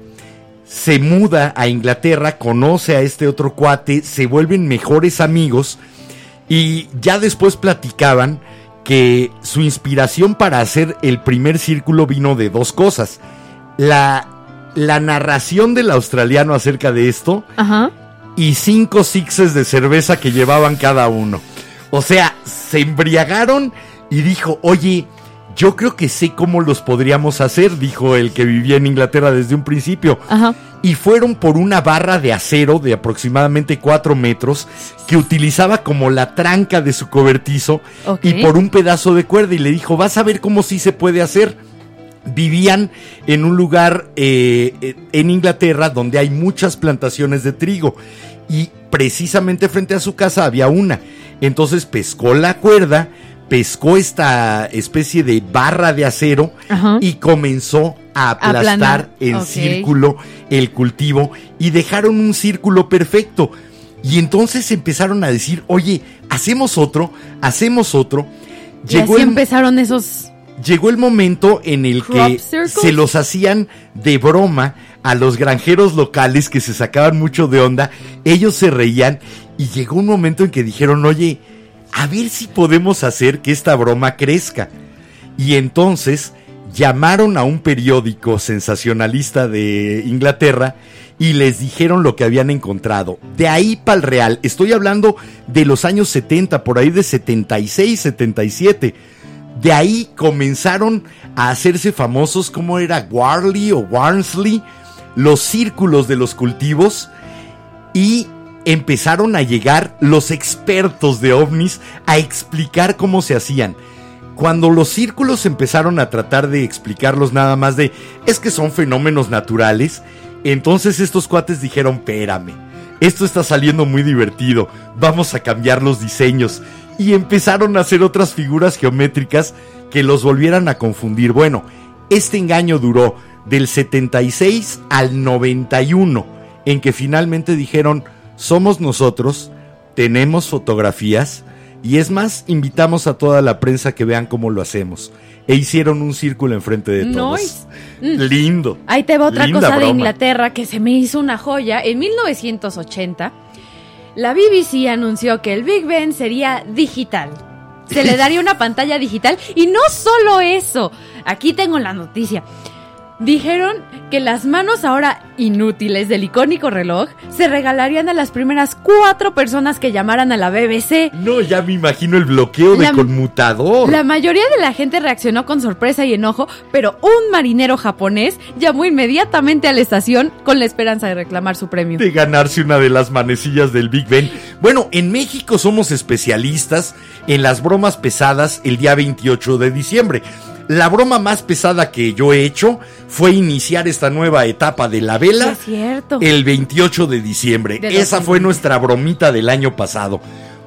Se muda a Inglaterra, conoce a este otro cuate, se vuelven mejores amigos y ya después platicaban que su inspiración para hacer el primer círculo vino de dos cosas. La, la narración del australiano acerca de esto Ajá. y cinco sixes de cerveza que llevaban cada uno. O sea, se embriagaron y dijo, oye, yo creo que sé cómo los podríamos hacer, dijo el que vivía en Inglaterra desde un principio. Ajá. Y fueron por una barra de acero de aproximadamente 4 metros que utilizaba como la tranca de su cobertizo y por un pedazo de cuerda y le dijo, vas a ver cómo sí se puede hacer vivían en un lugar eh, eh, en Inglaterra donde hay muchas plantaciones de trigo y precisamente frente a su casa había una. Entonces pescó la cuerda, pescó esta especie de barra de acero Ajá. y comenzó a aplastar en círculo el cultivo y dejaron un círculo perfecto. Y entonces empezaron a decir, oye, hacemos otro, hacemos otro. Y así el- empezaron esos... llegó el momento en el que se los hacían de broma a los granjeros locales que se sacaban mucho de onda. Ellos se reían y llegó un momento en que dijeron, oye, a ver si podemos hacer que esta broma crezca. Y entonces llamaron a un periódico sensacionalista de Inglaterra y les dijeron lo que habían encontrado. De ahí para el real, estoy hablando de los años 70, por ahí de 76, 77. De ahí comenzaron a hacerse famosos como era Warley o Warnsley, los círculos de los cultivos y empezaron a llegar los expertos de ovnis a explicar cómo se hacían. Cuando los círculos empezaron a tratar de explicarlos nada más de es que son fenómenos naturales, entonces estos cuates dijeron, espérame, esto está saliendo muy divertido, vamos a cambiar los diseños. Y empezaron a hacer otras figuras geométricas que los volvieran a confundir. Bueno, este engaño duró del 76 al 91, en que finalmente dijeron, somos nosotros, tenemos fotografías, y es más, invitamos a toda la prensa que vean cómo lo hacemos. E hicieron un círculo enfrente de todos. Nice. Lindo. Ahí te va otra Linda cosa de. Inglaterra que se me hizo una joya. En 1980, la BBC anunció que el Big Ben sería digital. Se le daría una pantalla digital. Y no solo eso. Aquí tengo la noticia. Dijeron que las manos ahora inútiles del icónico reloj se regalarían a las primeras cuatro personas que llamaran a la BBC. No, ya me imagino el bloqueo de conmutador. La mayoría de la gente reaccionó con sorpresa y enojo, pero un marinero japonés llamó inmediatamente a la estación con la esperanza de reclamar su premio. de ganarse una de las manecillas del Big Ben. Bueno, en México somos especialistas en las bromas pesadas el día 28 de diciembre. La broma más pesada que yo he hecho fue iniciar esta nueva etapa de la vela Sí, es cierto. el 28 de diciembre. De Esa 2020. fue nuestra bromita del año pasado.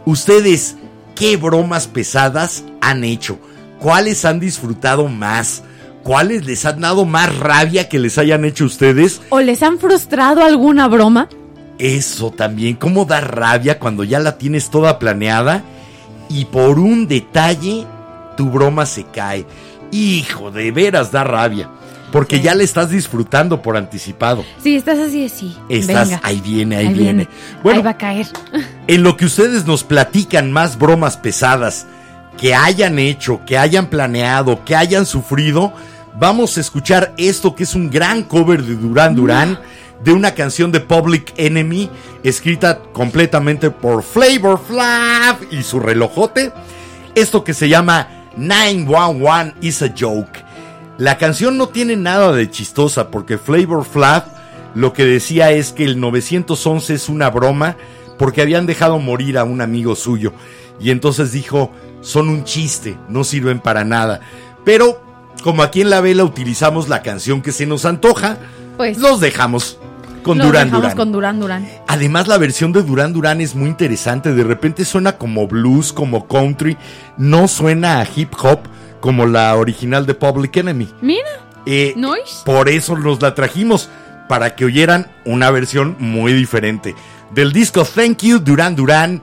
Ustedes, ¿qué bromas pesadas han hecho? ¿Cuáles han disfrutado más? ¿Cuáles les han dado más rabia que les hayan hecho ustedes? ¿O les han frustrado alguna broma? Eso también, cómo da rabia cuando ya la tienes toda planeada y por un detalle tu broma se cae. Hijo, de veras da rabia. Porque ya le estás disfrutando por anticipado. Sí, estás así de sí. Estás, Venga. ahí viene, ahí, Ahí viene. viene. Bueno, Ahí va a caer. en lo que ustedes nos platican más bromas pesadas que hayan hecho, que hayan planeado, que hayan sufrido, vamos a escuchar esto que es un gran cover de Duran Duran, de una canción de Public Enemy, escrita completamente por Flavor Flav y su relojote. Esto que se llama 911 is a joke. La canción no tiene nada de chistosa porque Flavor Flav lo que decía es que el 911 es una broma porque habían dejado morir a un amigo suyo. Y entonces dijo, son un chiste, no sirven para nada. Pero como aquí en la vela utilizamos la canción que se nos antoja, pues los dejamos con Durán Durán. Además, la versión de Durán Durán es muy interesante. De repente suena como blues, como country. No suena a hip hop como la original de Public Enemy. Mira. Eh, por eso nos la trajimos, para que oyeran una versión muy diferente. Del disco Thank You, Durán Durán,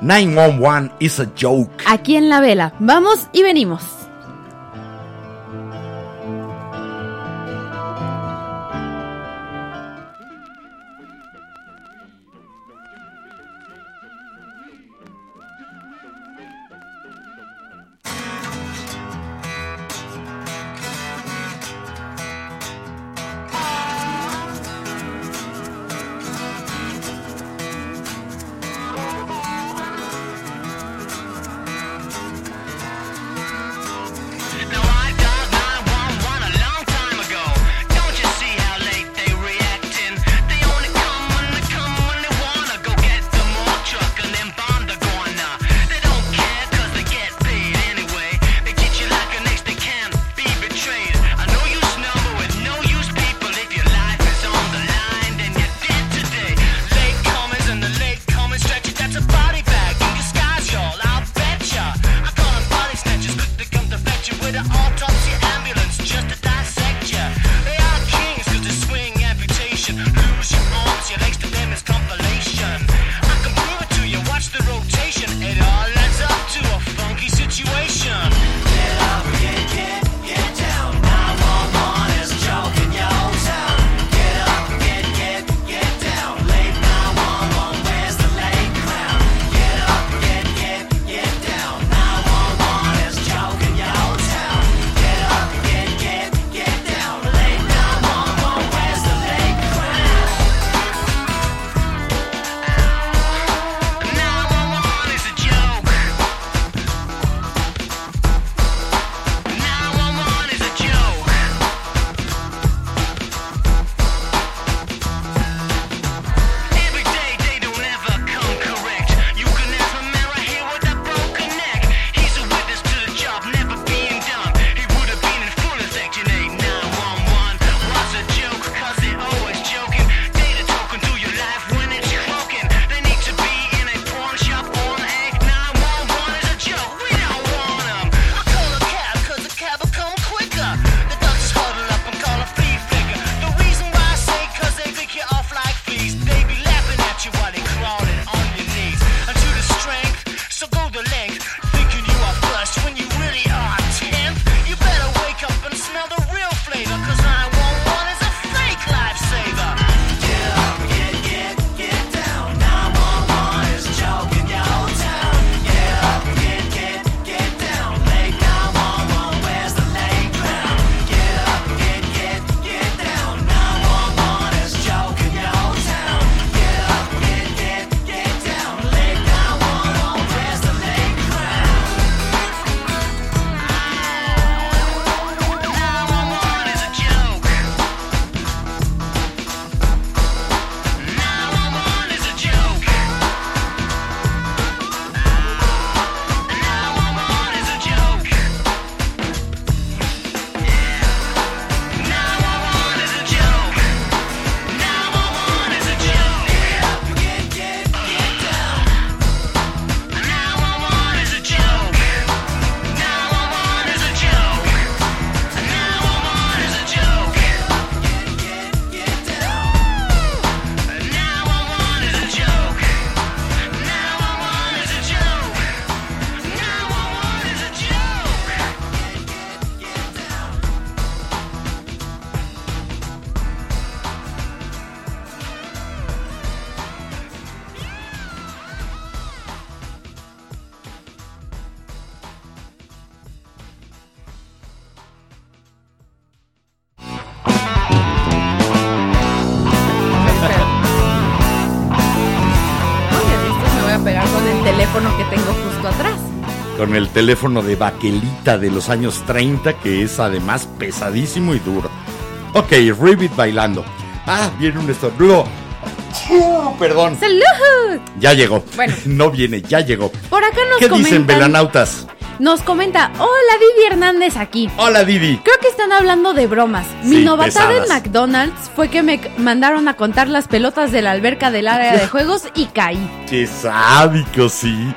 911 is a joke. Aquí en la vela. Vamos y venimos. el teléfono de baquelita de los años 30 que es además pesadísimo y duro. Ok, Ribbit bailando. Ah, viene un estornudo. Oh, perdón. ¡Salud! Ya llegó. Bueno. No viene, ya llegó. Por acá nos ¿Qué dicen velanautas? Nos comenta, hola Didi Hernández aquí. Hola Didi. Creo que están hablando de bromas. Mi novatada en McDonald's fue que me mandaron a contar las pelotas de la alberca del área de juegos y caí. Qué sádico, sí.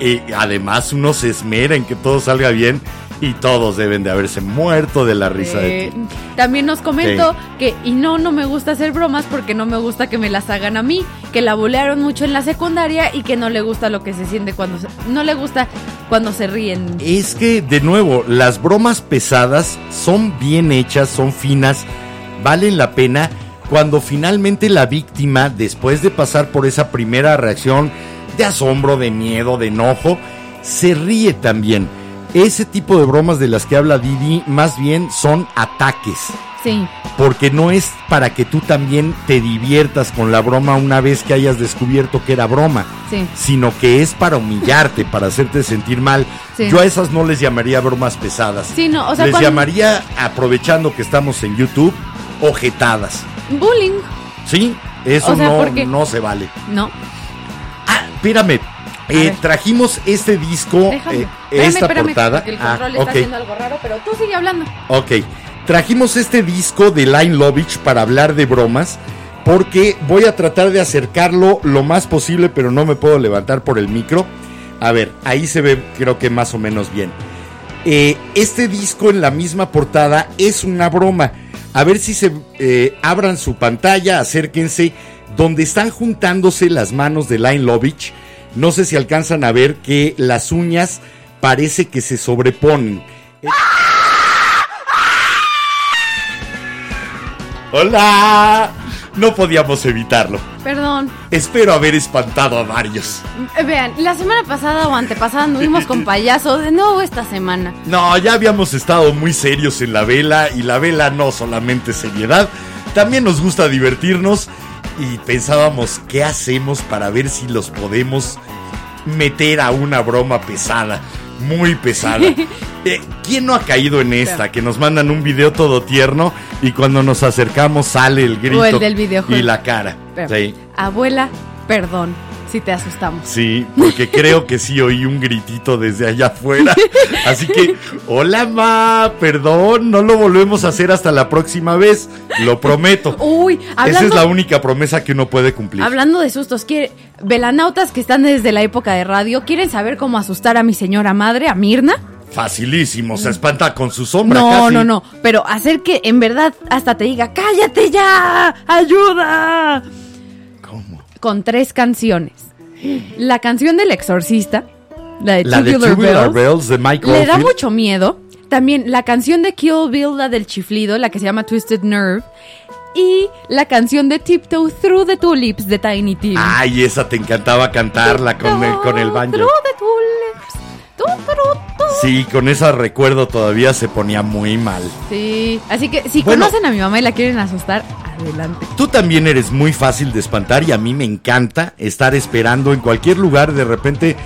Eh, además, uno se esmera en que todo salga bien y todos deben de haberse muerto de la risa de Eh, ti. también nos comentó que, y no, no me gusta hacer bromas porque no me gusta que me las hagan a mí, que la bolearon mucho en la secundaria y que no le gusta lo que se siente cuando se, no le gusta cuando se ríen. Es que, de nuevo, las bromas pesadas son bien hechas, son finas, valen la pena cuando finalmente la víctima, después de pasar por esa primera reacción de asombro, de miedo, de enojo, se ríe también. Ese tipo de bromas de las que habla Didi más bien son ataques. Sí, Porque no es para que tú también te diviertas con la broma una vez que hayas descubierto que era broma, sí. sino que es para humillarte, para hacerte sentir mal. Sí. Yo a esas no les llamaría bromas pesadas. Sí, no, o sea, les cuando- llamaría, aprovechando que estamos en YouTube, ojetadas. Bullying, ¿Sí? Eso O sea, no, porque- no se vale. no. Ah, espérame. Eh, trajimos este disco, eh, Espérame, esta espérame, portada. el Ah, control está ok. haciendo algo raro, pero tú sigue hablando. Ok, trajimos este disco de Line Lovich para hablar de bromas, porque voy a tratar de acercarlo lo más posible, pero no me puedo levantar por el micro. A ver, ahí se ve creo que más o menos bien. Eh, este disco en la misma portada es una broma. A ver si se abran su pantalla, acérquense, donde están juntándose las manos de Line Lovich. No sé si alcanzan a ver que las uñas parece que se sobreponen. ¡Hola! No podíamos evitarlo. Perdón. Espero haber espantado a varios. Eh, Vean, la semana pasada o antepasada anduvimos con payaso, de nuevo esta semana. No, ya habíamos estado muy serios en la vela y la vela no solamente es seriedad, también nos gusta divertirnos y pensábamos qué hacemos para ver si los podemos meter a una broma pesada, muy pesada. Eh, ¿Quién no ha caído en esta? Que nos mandan un video todo tierno y cuando nos acercamos sale el grito el del videojuego. y la cara. Sí. Abuela, perdón si te asustamos. Sí, porque creo que sí oí un gritito desde allá afuera. Así que, hola ma, perdón, no lo volvemos a hacer hasta la próxima vez, lo prometo. Uy, Esa es hablando, la única promesa que uno puede cumplir. hablando de sustos, quiere, velanautas que están desde la época de radio, ¿quieren saber cómo asustar a mi señora madre, a Mirna? Facilísimo, se espanta con su sombra. No, casi. no, no, pero hacer que en verdad hasta te diga, cállate ya, ayuda. Con tres canciones. La canción del exorcista, la de La de Tubular Tubular Bells, Bells de Mike le da mucho miedo. También la canción de Kill Bill, la del chiflido, la que se llama Twisted Nerve. Y la canción de Tiptoe Through the Tulips de Tiny Tim. Ay, esa te encantaba cantarla con el, con el banjo. Through the tulips. Tu, tru, tu. Sí, con esa recuerdo todavía se ponía muy mal. Sí, así que si Bueno. conocen a mi mamá y la quieren asustar, adelante. Tú también eres muy fácil de espantar y a mí me encanta estar esperando en cualquier lugar. De repente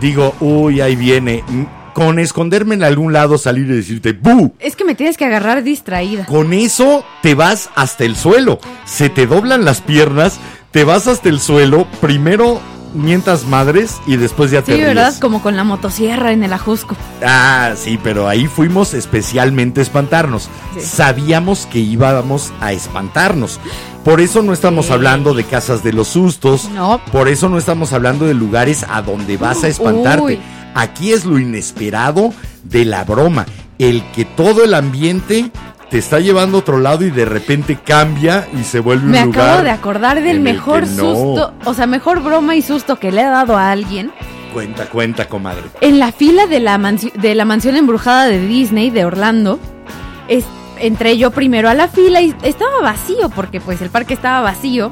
digo, uy, ahí viene. Mm, Con esconderme en algún lado, salir y decirte, ¡bu! Es que me tienes que agarrar distraída. Con eso te vas hasta el suelo. Se te doblan las piernas, te vas hasta el suelo. Primero mientas madres y después ya te Sí, ríes. ¿verdad? Como con la motosierra en el ajusco. Ah, sí, pero ahí fuimos especialmente a espantarnos. Sí. Sabíamos que íbamos a espantarnos. Por eso no estamos Sí. hablando de casas de los sustos. No. Por eso no estamos hablando de lugares a donde vas a espantarte. Uy. Aquí es lo inesperado de la broma. El que todo el ambiente te está llevando a otro lado y de repente cambia y se vuelve Me un lugar. acabo de acordar del mejor no. susto, o sea, mejor broma y susto que le he dado a alguien. Cuenta, cuenta, comadre. En la fila de la, de la mansión embrujada de Disney de Orlando, es- entré yo primero a la fila y estaba vacío, porque pues el parque estaba vacío.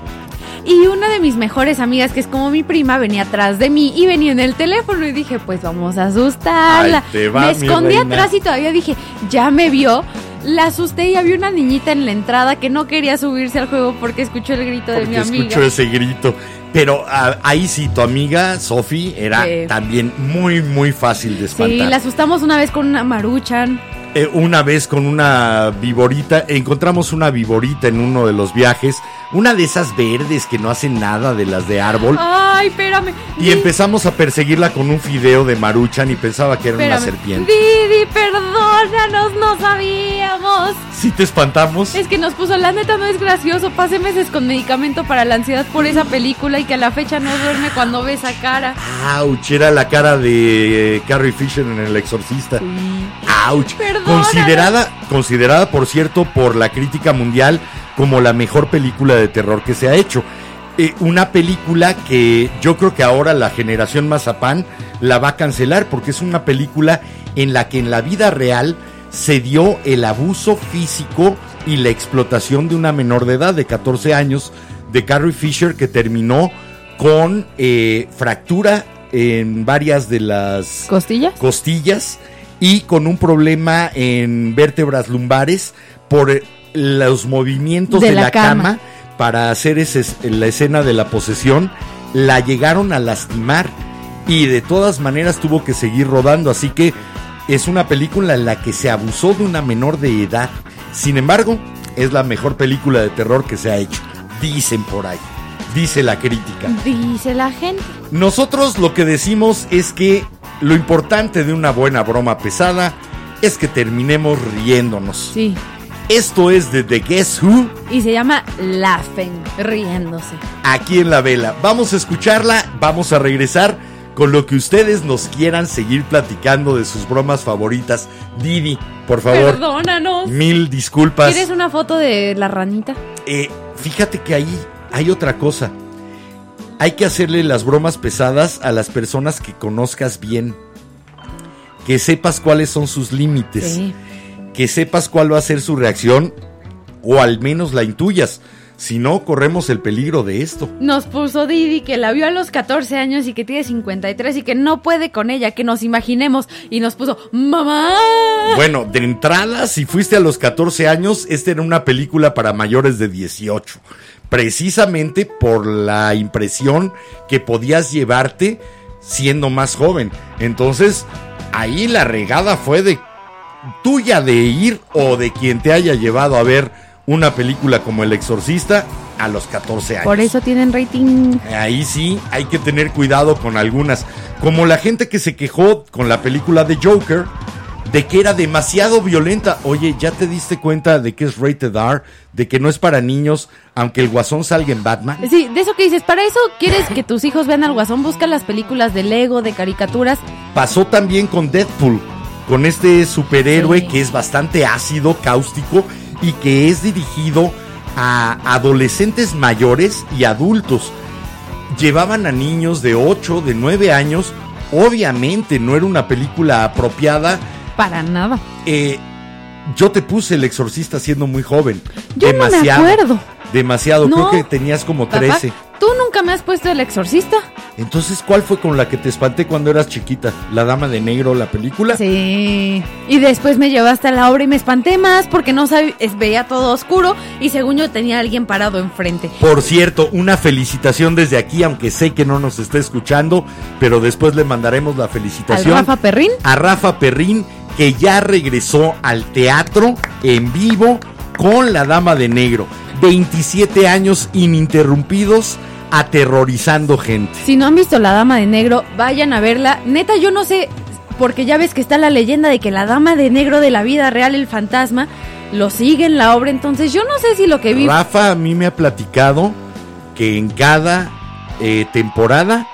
Y una de mis mejores amigas, que es como mi prima, venía atrás de mí y venía en el teléfono y dije, pues vamos a asustarla. Te va, me escondí atrás y todavía dije, ya me vio. La asusté y había una niñita en la entrada que no quería subirse al juego porque escuchó el grito de mi amiga. escucho ese grito. Pero ah, ahí sí, tu amiga Sofi era Sí. también muy, muy fácil de espantar. Sí, la asustamos una vez con una maruchan. Eh, una vez con una viborita, encontramos una viborita en uno de los viajes, una de esas verdes que no hacen nada de las de árbol. Ay, espérame. Y empezamos a perseguirla con un fideo de maruchan y pensaba que era una Espérame. serpiente. Didi, perdónanos, no sabíamos. ¿Sí te espantamos? Es que nos puso, la neta no es gracioso. Pasé meses con medicamento para la ansiedad por esa película y que a la fecha no duerme cuando ve esa cara. Ouch, era la cara de eh, Carrie Fisher en El Exorcista. Ouch. Perdónanos. Considerada, considerada, por cierto, por la crítica mundial como la mejor película de terror que se ha hecho. Eh, una película que yo creo que ahora la generación Mazapán la va a cancelar porque es una película en la que en la vida real se dio el abuso físico y la explotación de una menor de edad de 14 años de Carrie Fisher que terminó con eh, fractura en varias de las ¿Costillas? costillas y con un problema en vértebras lumbares por eh, los movimientos de, De la, la cama. cama. para hacer ese- la escena de la posesión, la llegaron a lastimar y de todas maneras tuvo que seguir rodando, así que es una película en la que se abusó de una menor de edad. Sin embargo, es la mejor película de terror que se ha hecho, dicen por ahí, dice la crítica. Dice la gente. Nosotros lo que decimos es que lo importante de una buena broma pesada es que terminemos riéndonos. Sí. Esto es de The Guess Who Y se llama Laughing, riéndose. aquí en la vela. Vamos a escucharla, vamos a regresar con lo que ustedes nos quieran seguir platicando de sus bromas favoritas. Didi, por favor, Perdónanos. mil disculpas. ¿Quieres una foto de la ranita? Eh, fíjate que ahí hay otra cosa. Hay que hacerle las bromas pesadas a las personas que conozcas bien. Que sepas cuáles son sus límites. Sí. Que sepas cuál va a ser su reacción. O al menos la intuyas. Si no, corremos el peligro de esto. Nos puso Didi que la vio a los 14 años y que tiene 53 y que no puede con ella, que nos imaginemos. Y nos puso, ¡Mamá! Bueno, de entrada, si fuiste a los 14 años, esta era una película para mayores de 18. Precisamente por la impresión que podías llevarte siendo más joven. Entonces, ahí la regada fue de tuya de ir o de quien te haya llevado a ver una película como El Exorcista a los 14 años. Por eso tienen rating. Ahí sí hay que tener cuidado con algunas. Como la gente que se quejó con la película de Joker de que era demasiado violenta. Oye, ¿ya te diste cuenta de que es rated R? De que no es para niños, aunque el guasón salga en Batman. Sí, de eso que dices, para eso quieres que tus hijos vean al guasón, busca las películas de Lego, de caricaturas. Pasó también con Deadpool, con este superhéroe Sí. que es bastante ácido, cáustico y que es dirigido a adolescentes mayores y adultos. Llevaban a niños de 8, de 9 años. Obviamente no era una película apropiada. Para nada. Eh, yo te puse el exorcista siendo muy joven. Yo no me demasiado. acuerdo. Demasiado. No. Creo que tenías como Papá, 13. ¿Tú nunca me has puesto el exorcista? Entonces, ¿cuál fue con la que te espanté cuando eras chiquita? ¿La Dama de Negro, la película? Sí. Y después me llevaste a la obra y me espanté más porque no sabía, veía todo oscuro y según yo tenía a alguien parado enfrente. Por cierto, una felicitación desde aquí, aunque sé que no nos está escuchando, pero después le mandaremos la felicitación Rafa Perrín. a Rafa Perrín, que ya regresó al teatro en vivo con la Dama de Negro. 27 años ininterrumpidos aterrorizando gente. Si no han visto La Dama de Negro, vayan a verla. Neta, yo no sé, porque ya ves que está la leyenda de que la Dama de Negro de la vida real, el fantasma, lo sigue en la obra. Entonces yo no sé si lo que vi... Rafa a mí me ha platicado que en cada eh, temporada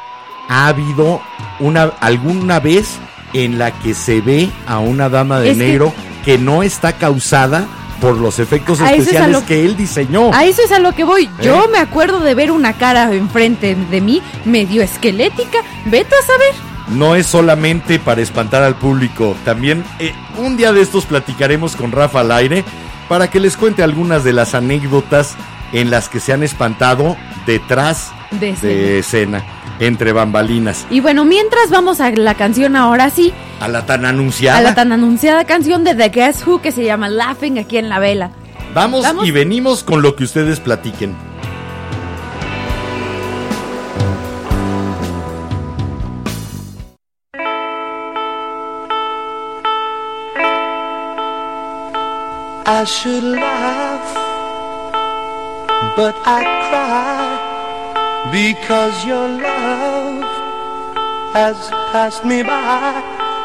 ha habido una alguna vez en la que se ve a una dama de Es que- negro que, no está causada por los efectos A es especiales lo- que él diseñó. A eso es a lo que voy. Yo ¿Eh? me acuerdo de ver una cara enfrente de mí, medio esquelética. Vete a saber. No es solamente para espantar al público, también eh, un día de estos platicaremos con Rafa al aire para que les cuente algunas de las anécdotas en las que se han espantado detrás De de escena, entre bambalinas. Y bueno, mientras vamos a la canción ahora sí, A la tan anunciada. a la tan anunciada canción de The Guess Who que se llama Laughing aquí en la vela. Vamos, Vamos. y venimos con lo que ustedes platiquen. I should laugh, but I cry because your love has passed me by.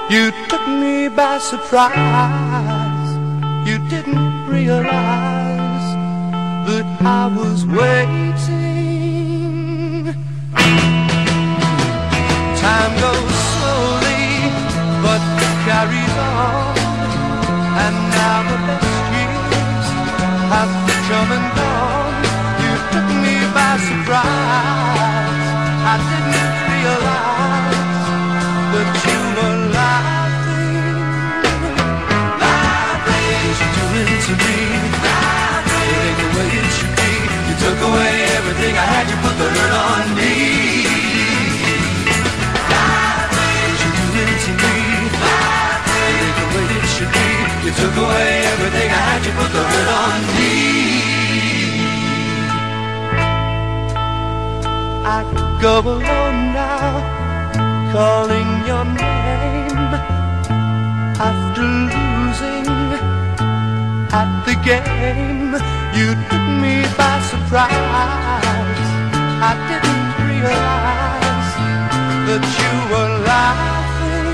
You took me by surprise. You didn't realize that I was waiting. Time goes slowly, but it carries on. And now the best years have come and gone. By surprise. I didn't realize that you were laughing. Laughing, you're doing to me. It ain't the way it should be. You took away everything I had. You put the hurt on me. You're doing to me. It ain't the way it should be. You took away everything I had. You put the hurt on me. I go alone now, calling your name after losing at the game. You took me by surprise. I didn't realize that you were laughing.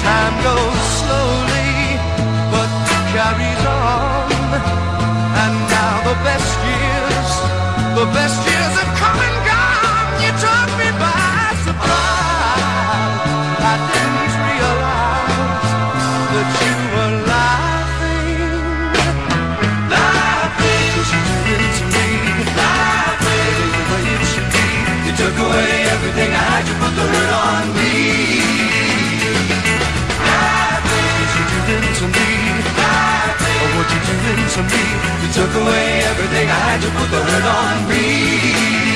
Time goes slowly, but carries on. And now the best years, the best years have come and gone. You took me by surprise. I didn't realize that you were laughing. Laughing, you did it to me. Laughing, the way it should be. You took away everything I had. You put the hurt on me. Laughing, you did it to me. What you doing to me? You took away everything I had. You put the hurt on me.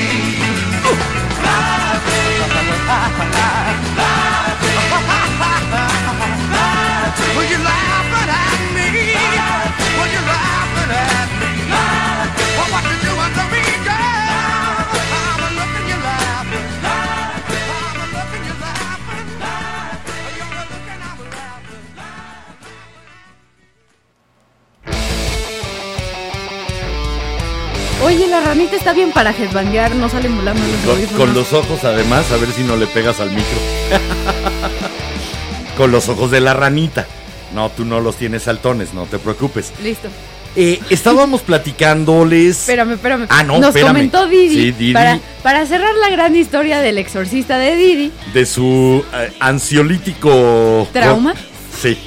Está bien para headbanguear, no salen volando los Con, con los ojos además, a ver si no le pegas al micro. con los ojos de la ranita. No, tú no los tienes saltones, no te preocupes. Listo. Eh, estábamos platicándoles. Espérame, espérame. Ah, no, Nos espérame. comentó Didi, Sí, Didi. Para, para cerrar la gran historia del exorcista de Didi. de su eh, ansiolítico. ¿Trauma? Sí.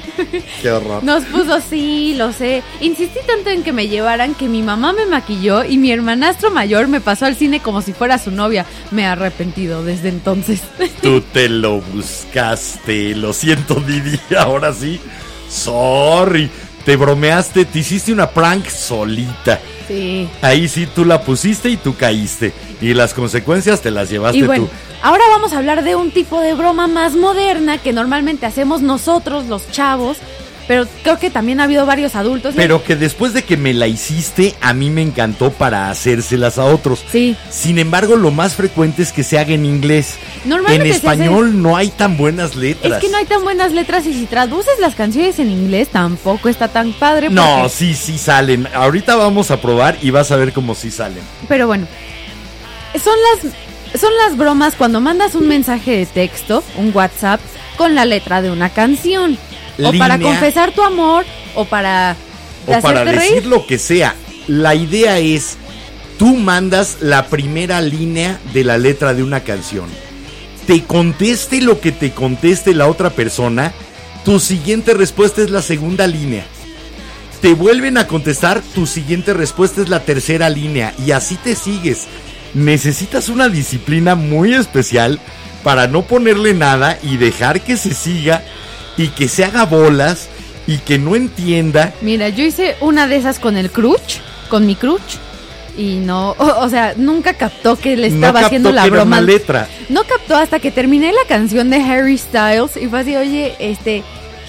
Qué horror. Nos puso, sí, lo sé. Insistí tanto en que me llevaran que mi mamá me maquilló y mi hermanastro mayor me pasó al cine como si fuera su novia. Me he arrepentido desde entonces. Tú te lo buscaste. Lo siento, Didi. Ahora sí. Sorry. Te bromeaste, te hiciste una prank solita. Sí. Ahí sí tú la pusiste y tú caíste. Y las consecuencias te las llevaste Y bueno, tú. ahora vamos a hablar de un tipo de broma más moderna que normalmente hacemos nosotros, los chavos, pero creo que también ha habido varios adultos. Pero que después de que me la hiciste, a mí me encantó para hacérselas a otros. Sí. Sin embargo, lo más frecuente es que se haga en inglés. Normalmente en hace- español no hay tan buenas letras. Es que no hay tan buenas letras y si traduces las canciones en inglés tampoco está tan padre. No, sí, sí salen. Ahorita vamos a probar y vas a ver cómo sí salen. Pero bueno, son las, son las bromas cuando mandas un mensaje de texto, un WhatsApp, con la letra de una canción. O para confesar tu amor, o para O para decir reír. lo que sea. La idea es, tú mandas la primera línea de la letra de una canción. Te conteste lo que te conteste la otra persona, tu siguiente respuesta es la segunda línea. Te vuelven a contestar, tu siguiente respuesta es la tercera línea. Y así te sigues. Necesitas una disciplina muy especial para no ponerle nada y dejar que se siga y que se haga bolas y que no entienda Mira, yo hice una de esas con el crutch, con mi crutch. Y no, o, o sea, nunca captó que le estaba haciendo la que era broma. una letra. No captó hasta que terminé la canción de Harry Styles y fue así, oye, este,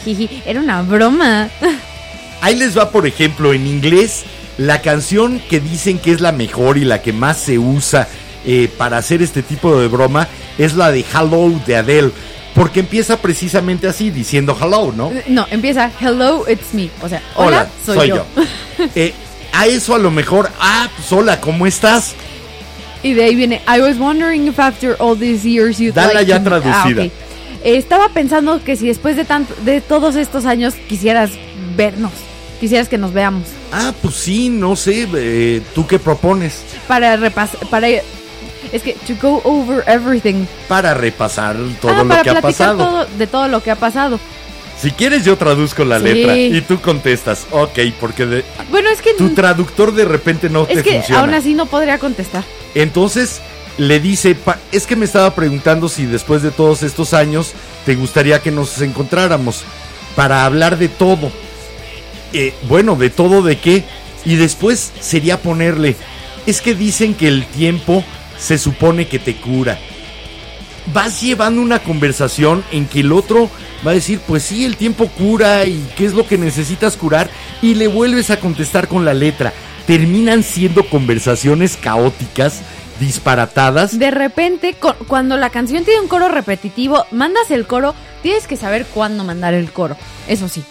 jiji, era una broma. Ahí les va, por ejemplo, en inglés, la canción que dicen que es la mejor y la que más se usa eh, para hacer este tipo de broma es la de Hello de Adele. Porque empieza precisamente así, diciendo hello, ¿no? No, empieza Hello, it's me. O sea, hola, soy, yo. Eh, a eso a lo mejor, ah, pues hola, ¿cómo estás? y de ahí viene I was wondering if after all these years you'd Dala like ya to- Ah, traducida. Eh, estaba pensando que si después de tanto de todos estos años quisieras vernos, quisieras que nos veamos Ah, pues sí, no sé, eh, ¿tú qué propones? para repasar para es que to go over everything. Para repasar todo Ah, lo para que ha pasado. todo de todo lo que ha pasado. Si quieres yo traduzco la Sí. letra y tú contestas, ok, porque de- Bueno, es que tu traductor de repente no es te que funciona. aún así no podría contestar. Entonces le dice, pa- es que me estaba preguntando si después de todos estos años te gustaría que nos encontráramos para hablar de todo. Eh, bueno, de todo de qué. Y después sería ponerle, es que dicen que el tiempo se supone que te cura. Vas llevando una conversación en que el otro va a decir, pues sí, el tiempo cura y qué es lo que necesitas curar. Y le vuelves a contestar con la letra. Terminan siendo conversaciones caóticas, disparatadas. De repente, cu- cuando la canción tiene un coro repetitivo, mandas el coro, tienes que saber cuándo mandar el coro. Eso sí.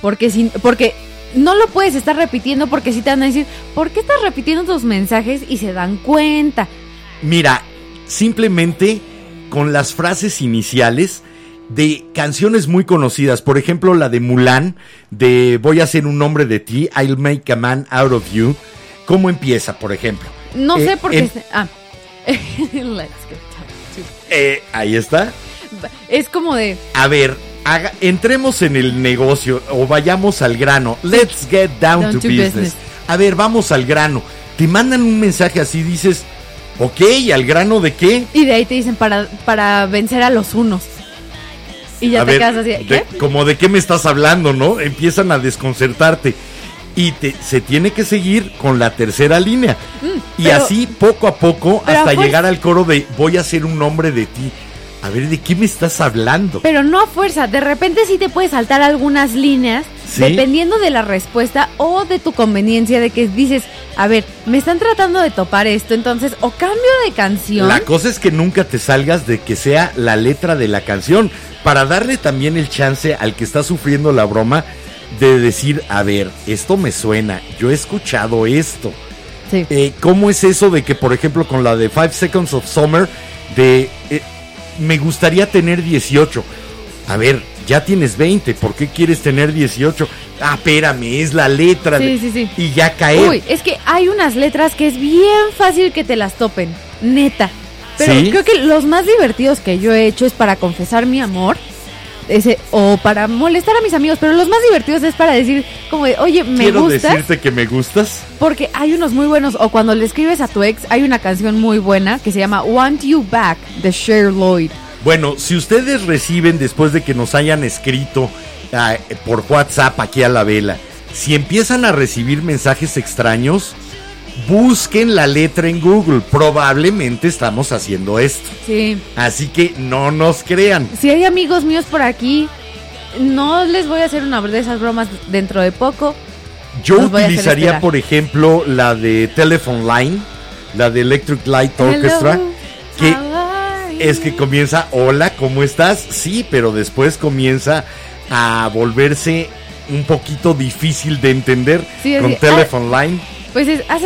Porque si, porque no lo puedes estar repitiendo porque si te van a decir, ¿por qué estás repitiendo tus mensajes? Y se dan cuenta. Mira, simplemente con las frases iniciales de canciones muy conocidas, por ejemplo la de Mulan, de Voy a ser un hombre de ti, I'll make a man out of you. ¿Cómo empieza, por ejemplo? No Eh, sé por qué. en- se- Ah. Let's get back Eh, ahí está. to- Es como de. A ver, haga- entremos en el negocio o vayamos al grano. Let's get down, Down to, to business. business. A ver, vamos al grano. Te mandan un mensaje así, dices, ok, ¿al grano de qué? Y de ahí te dicen para, para vencer a los unos. Y ya A te ver, quedas así. de- ¿Qué? como de qué me estás hablando, ¿no? Empiezan a desconcertarte. Y te- se tiene que seguir con la tercera línea. y Mm, pero- así poco a poco a hasta llegar al coro de voy a ser un hombre de ti. A ver, ¿de qué me estás hablando? Pero no a fuerza, de repente sí te puedes saltar algunas líneas Sí. dependiendo de la respuesta o de tu conveniencia de que dices, a ver, me están tratando de topar esto, entonces o cambio de canción. La cosa es que nunca te salgas de que sea la letra de la canción, para darle también el chance al que está sufriendo la broma de decir, a ver, esto me suena, yo he escuchado esto. Sí. Eh, ¿Cómo es eso de que, por ejemplo, con la de Five Seconds of Summer, de eh, me gustaría tener 18? A ver, ya tienes 20, ¿por qué quieres tener 18? Ah, espérame, es la letra. Sí, de- sí, sí. Y ya caer. Uy, es que hay unas letras que es bien fácil que te las topen, neta. Pero ¿Sí? creo que los más divertidos que yo he hecho es para confesar mi amor. Ese, o para molestar a mis amigos, pero los más divertidos es para decir como de, oye, me Quiero gustas. decirte que me gustas. Porque hay unos muy buenos, o cuando le escribes a tu ex, hay una canción muy buena que se llama Want You Back de Cher Lloyd. Bueno, si ustedes reciben después de que nos hayan escrito ah, por WhatsApp aquí a la vela, si empiezan a recibir mensajes extraños, busquen la letra en Google. Probablemente estamos haciendo esto. Sí. Así que no nos crean. Si hay amigos míos por aquí, no les voy a hacer una de esas bromas dentro de poco. Yo Los utilizaría, por ejemplo, la de Telephone Line, la de Electric Light Orchestra, Hello, que es que comienza, hola, ¿cómo estás? Sí, pero después comienza a volverse un poquito difícil de entender Sí, con así, Telephone Line. Pues es, has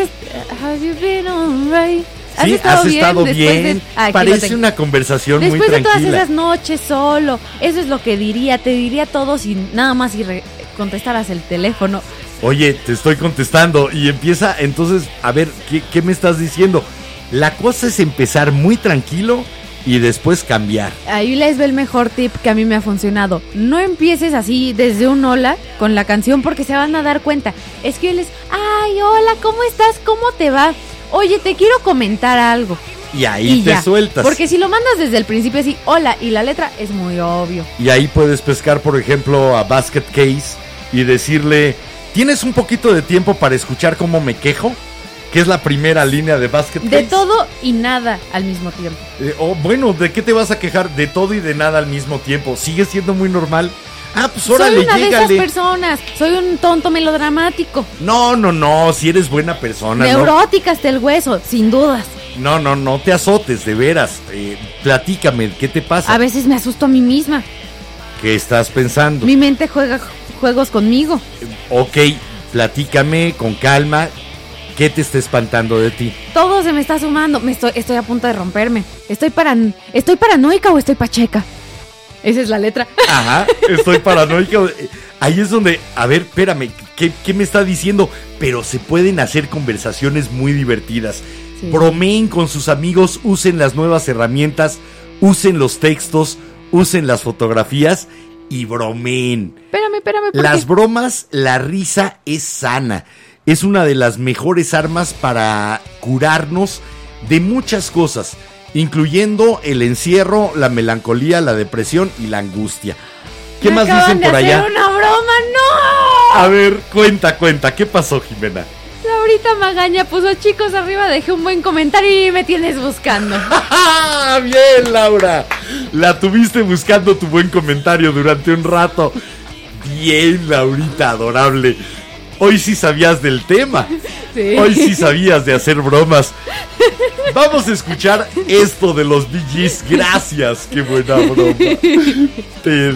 have you been alright? ¿Has Sí, estado has bien estado bien. de- Ah, Parece una conversación muy Después de todas tranquila. esas noches solo, eso es lo que diría, te diría todo sin nada más y re- contestaras el teléfono. Oye, te estoy contestando y empieza entonces, a ver, ¿qué, qué me estás diciendo? La cosa es empezar muy tranquilo y después cambiar. Ahí les ve el mejor tip que a mí me ha funcionado. No empieces así desde un hola con la canción porque se van a dar cuenta. Es que les, ay, hola, ¿cómo estás? ¿Cómo te va? Oye, te quiero comentar algo. Y ahí y te ya. sueltas. Porque si lo mandas desde el principio así, hola, y la letra es muy obvio. Y ahí puedes pescar, por ejemplo, a Basket Case y decirle, ¿tienes un poquito de tiempo para escuchar cómo me quejo? Que es la primera línea de Basket Case. De todo y nada al mismo tiempo. Eh, oh, bueno, ¿de qué te vas a quejar? De todo y de nada al mismo tiempo. Sigue siendo muy normal. Ah, pues órale, Soy una de esas personas. Soy un tonto melodramático. No, no, no, si eres buena persona, ¿no? Neurótica hasta el hueso, sin dudas. No, no, no te azotes, de veras. Eh, platícame, ¿qué te pasa? A veces me asusto a mí misma. ¿Qué estás pensando? Mi mente juega juegos conmigo. Ok, platícame con calma. ¿Qué te está espantando de ti? Todo se me está sumando. Me estoy, estoy a punto de romperme. Estoy paran, ¿Estoy paranoica o estoy pacheca? Esa es la letra. Ajá, estoy paranoico. Ahí es donde, a ver, espérame, ¿qué, qué me está diciendo? Pero se pueden hacer conversaciones muy divertidas. Sí. Bromeen con sus amigos, usen las nuevas herramientas, usen los textos, usen las fotografías y bromeen. Espérame, espérame. ¿por Las bromas, la risa es sana. Es una de las mejores armas para curarnos de muchas cosas, incluyendo el encierro, la melancolía, la depresión y la angustia. ¿Qué Me más dicen de por hacer allá? una broma, no. A ver, cuenta, cuenta, ¿qué pasó, Jimena? Laurita Magaña puso chicos arriba, dejé un buen comentario y me tienes buscando. ¡Ah, bien, Laura! La tuviste buscando tu buen comentario durante un rato. Bien, Laurita, adorable. Hoy sí sabías del tema. Sí. Hoy sí sabías de hacer bromas. Vamos a escuchar esto de los DJs. Gracias, qué buena broma. Te,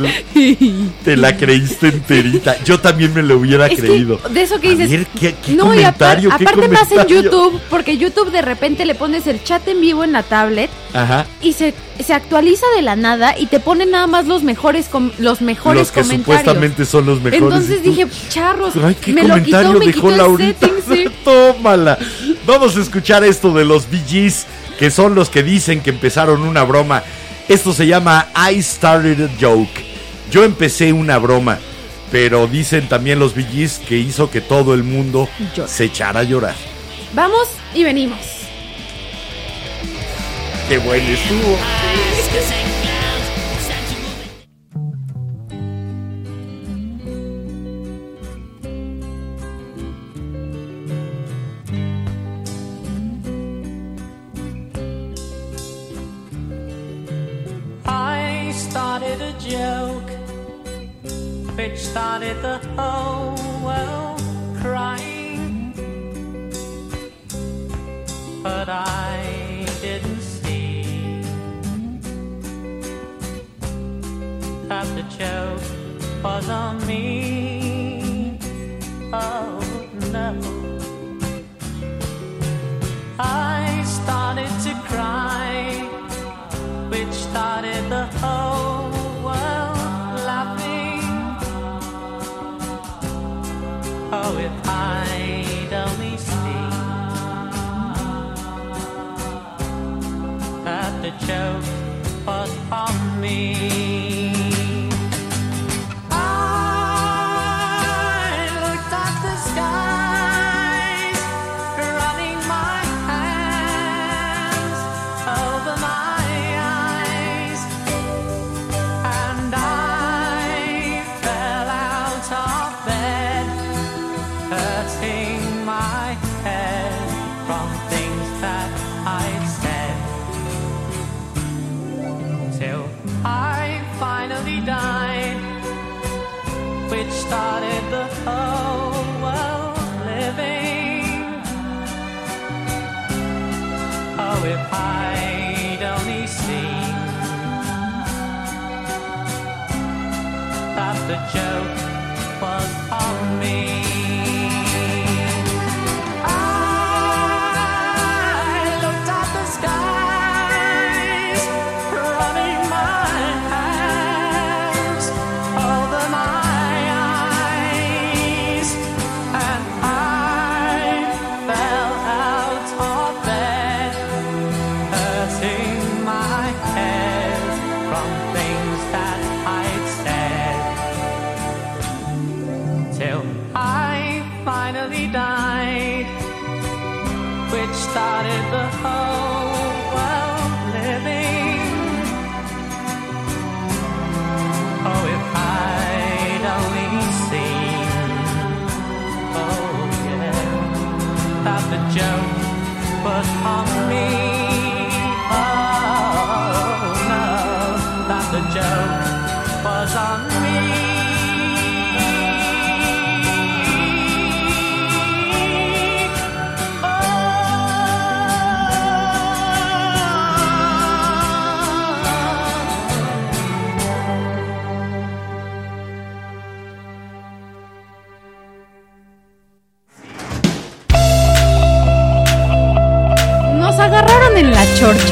te la creíste enterita. Yo también me lo hubiera Es creído. de eso que A dices. ver, ¿qué, qué no, y comentario, aparte más en? YouTube, porque YouTube de repente le pones el chat en vivo en la tablet Ajá. y se, se actualiza de la nada y te pone nada más los mejores los mejores Los que comentarios. supuestamente son los mejores. Entonces dije, charros, Ay, qué me lo comentario quitó, me dejó quitó el Laurita. setting, sí. Tómala. Vamos a escuchar esto de los BGs, que son los que dicen que empezaron una broma. Esto se llama I started a joke. Yo empecé una broma, pero dicen también los BGs que hizo que todo el mundo se echara a llorar. Vamos y venimos. I started a joke which started the whole world crying. But I was on me. Oh no. I started to cry which started the whole world laughing. Oh, if I'd only seen that the joke was on me. The joke was on me.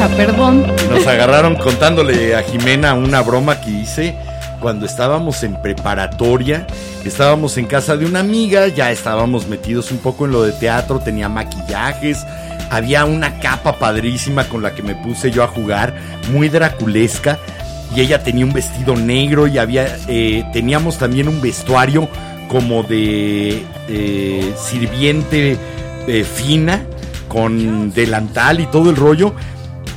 Perdón. Nos agarraron contándole a Jimena una broma que hice cuando estábamos en preparatoria. Estábamos en casa de una amiga, ya estábamos metidos un poco en lo de teatro, tenía maquillajes, había una capa padrísima con la que me puse yo a jugar, muy draculesca, y ella tenía un vestido negro y había, eh, teníamos también un vestuario como de eh, sirviente eh, fina, con delantal y todo el rollo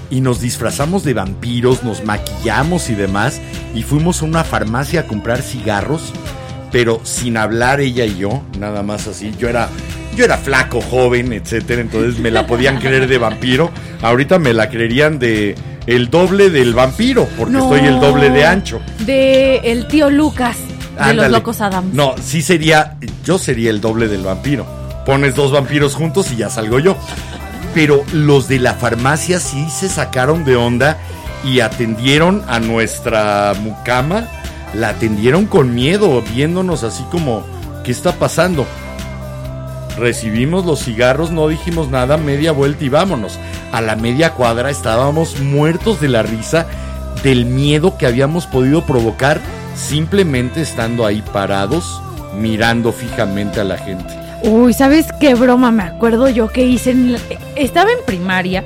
y nos disfrazamos de vampiros, nos maquillamos y demás, y fuimos a una farmacia a comprar cigarros, pero sin hablar ella y yo, nada más así. Yo era, yo era flaco, joven, etcétera, entonces me la podían creer de vampiro. Ahorita me la creerían de el doble del vampiro, porque No. estoy el doble de ancho. De el tío Lucas, de los locos Adams. No, sí sería, yo sería el doble del vampiro. Pones dos vampiros juntos y ya salgo yo. Pero los de la farmacia sí se sacaron de onda y atendieron a nuestra mucama. La atendieron con miedo, viéndonos así como, ¿qué está pasando? Recibimos los cigarros, no dijimos nada, media vuelta y vámonos. A la media cuadra estábamos muertos de la risa del miedo que habíamos podido provocar simplemente estando ahí parados, mirando fijamente a la gente. Uy, ¿sabes qué broma me acuerdo yo que hice? en la- Estaba en primaria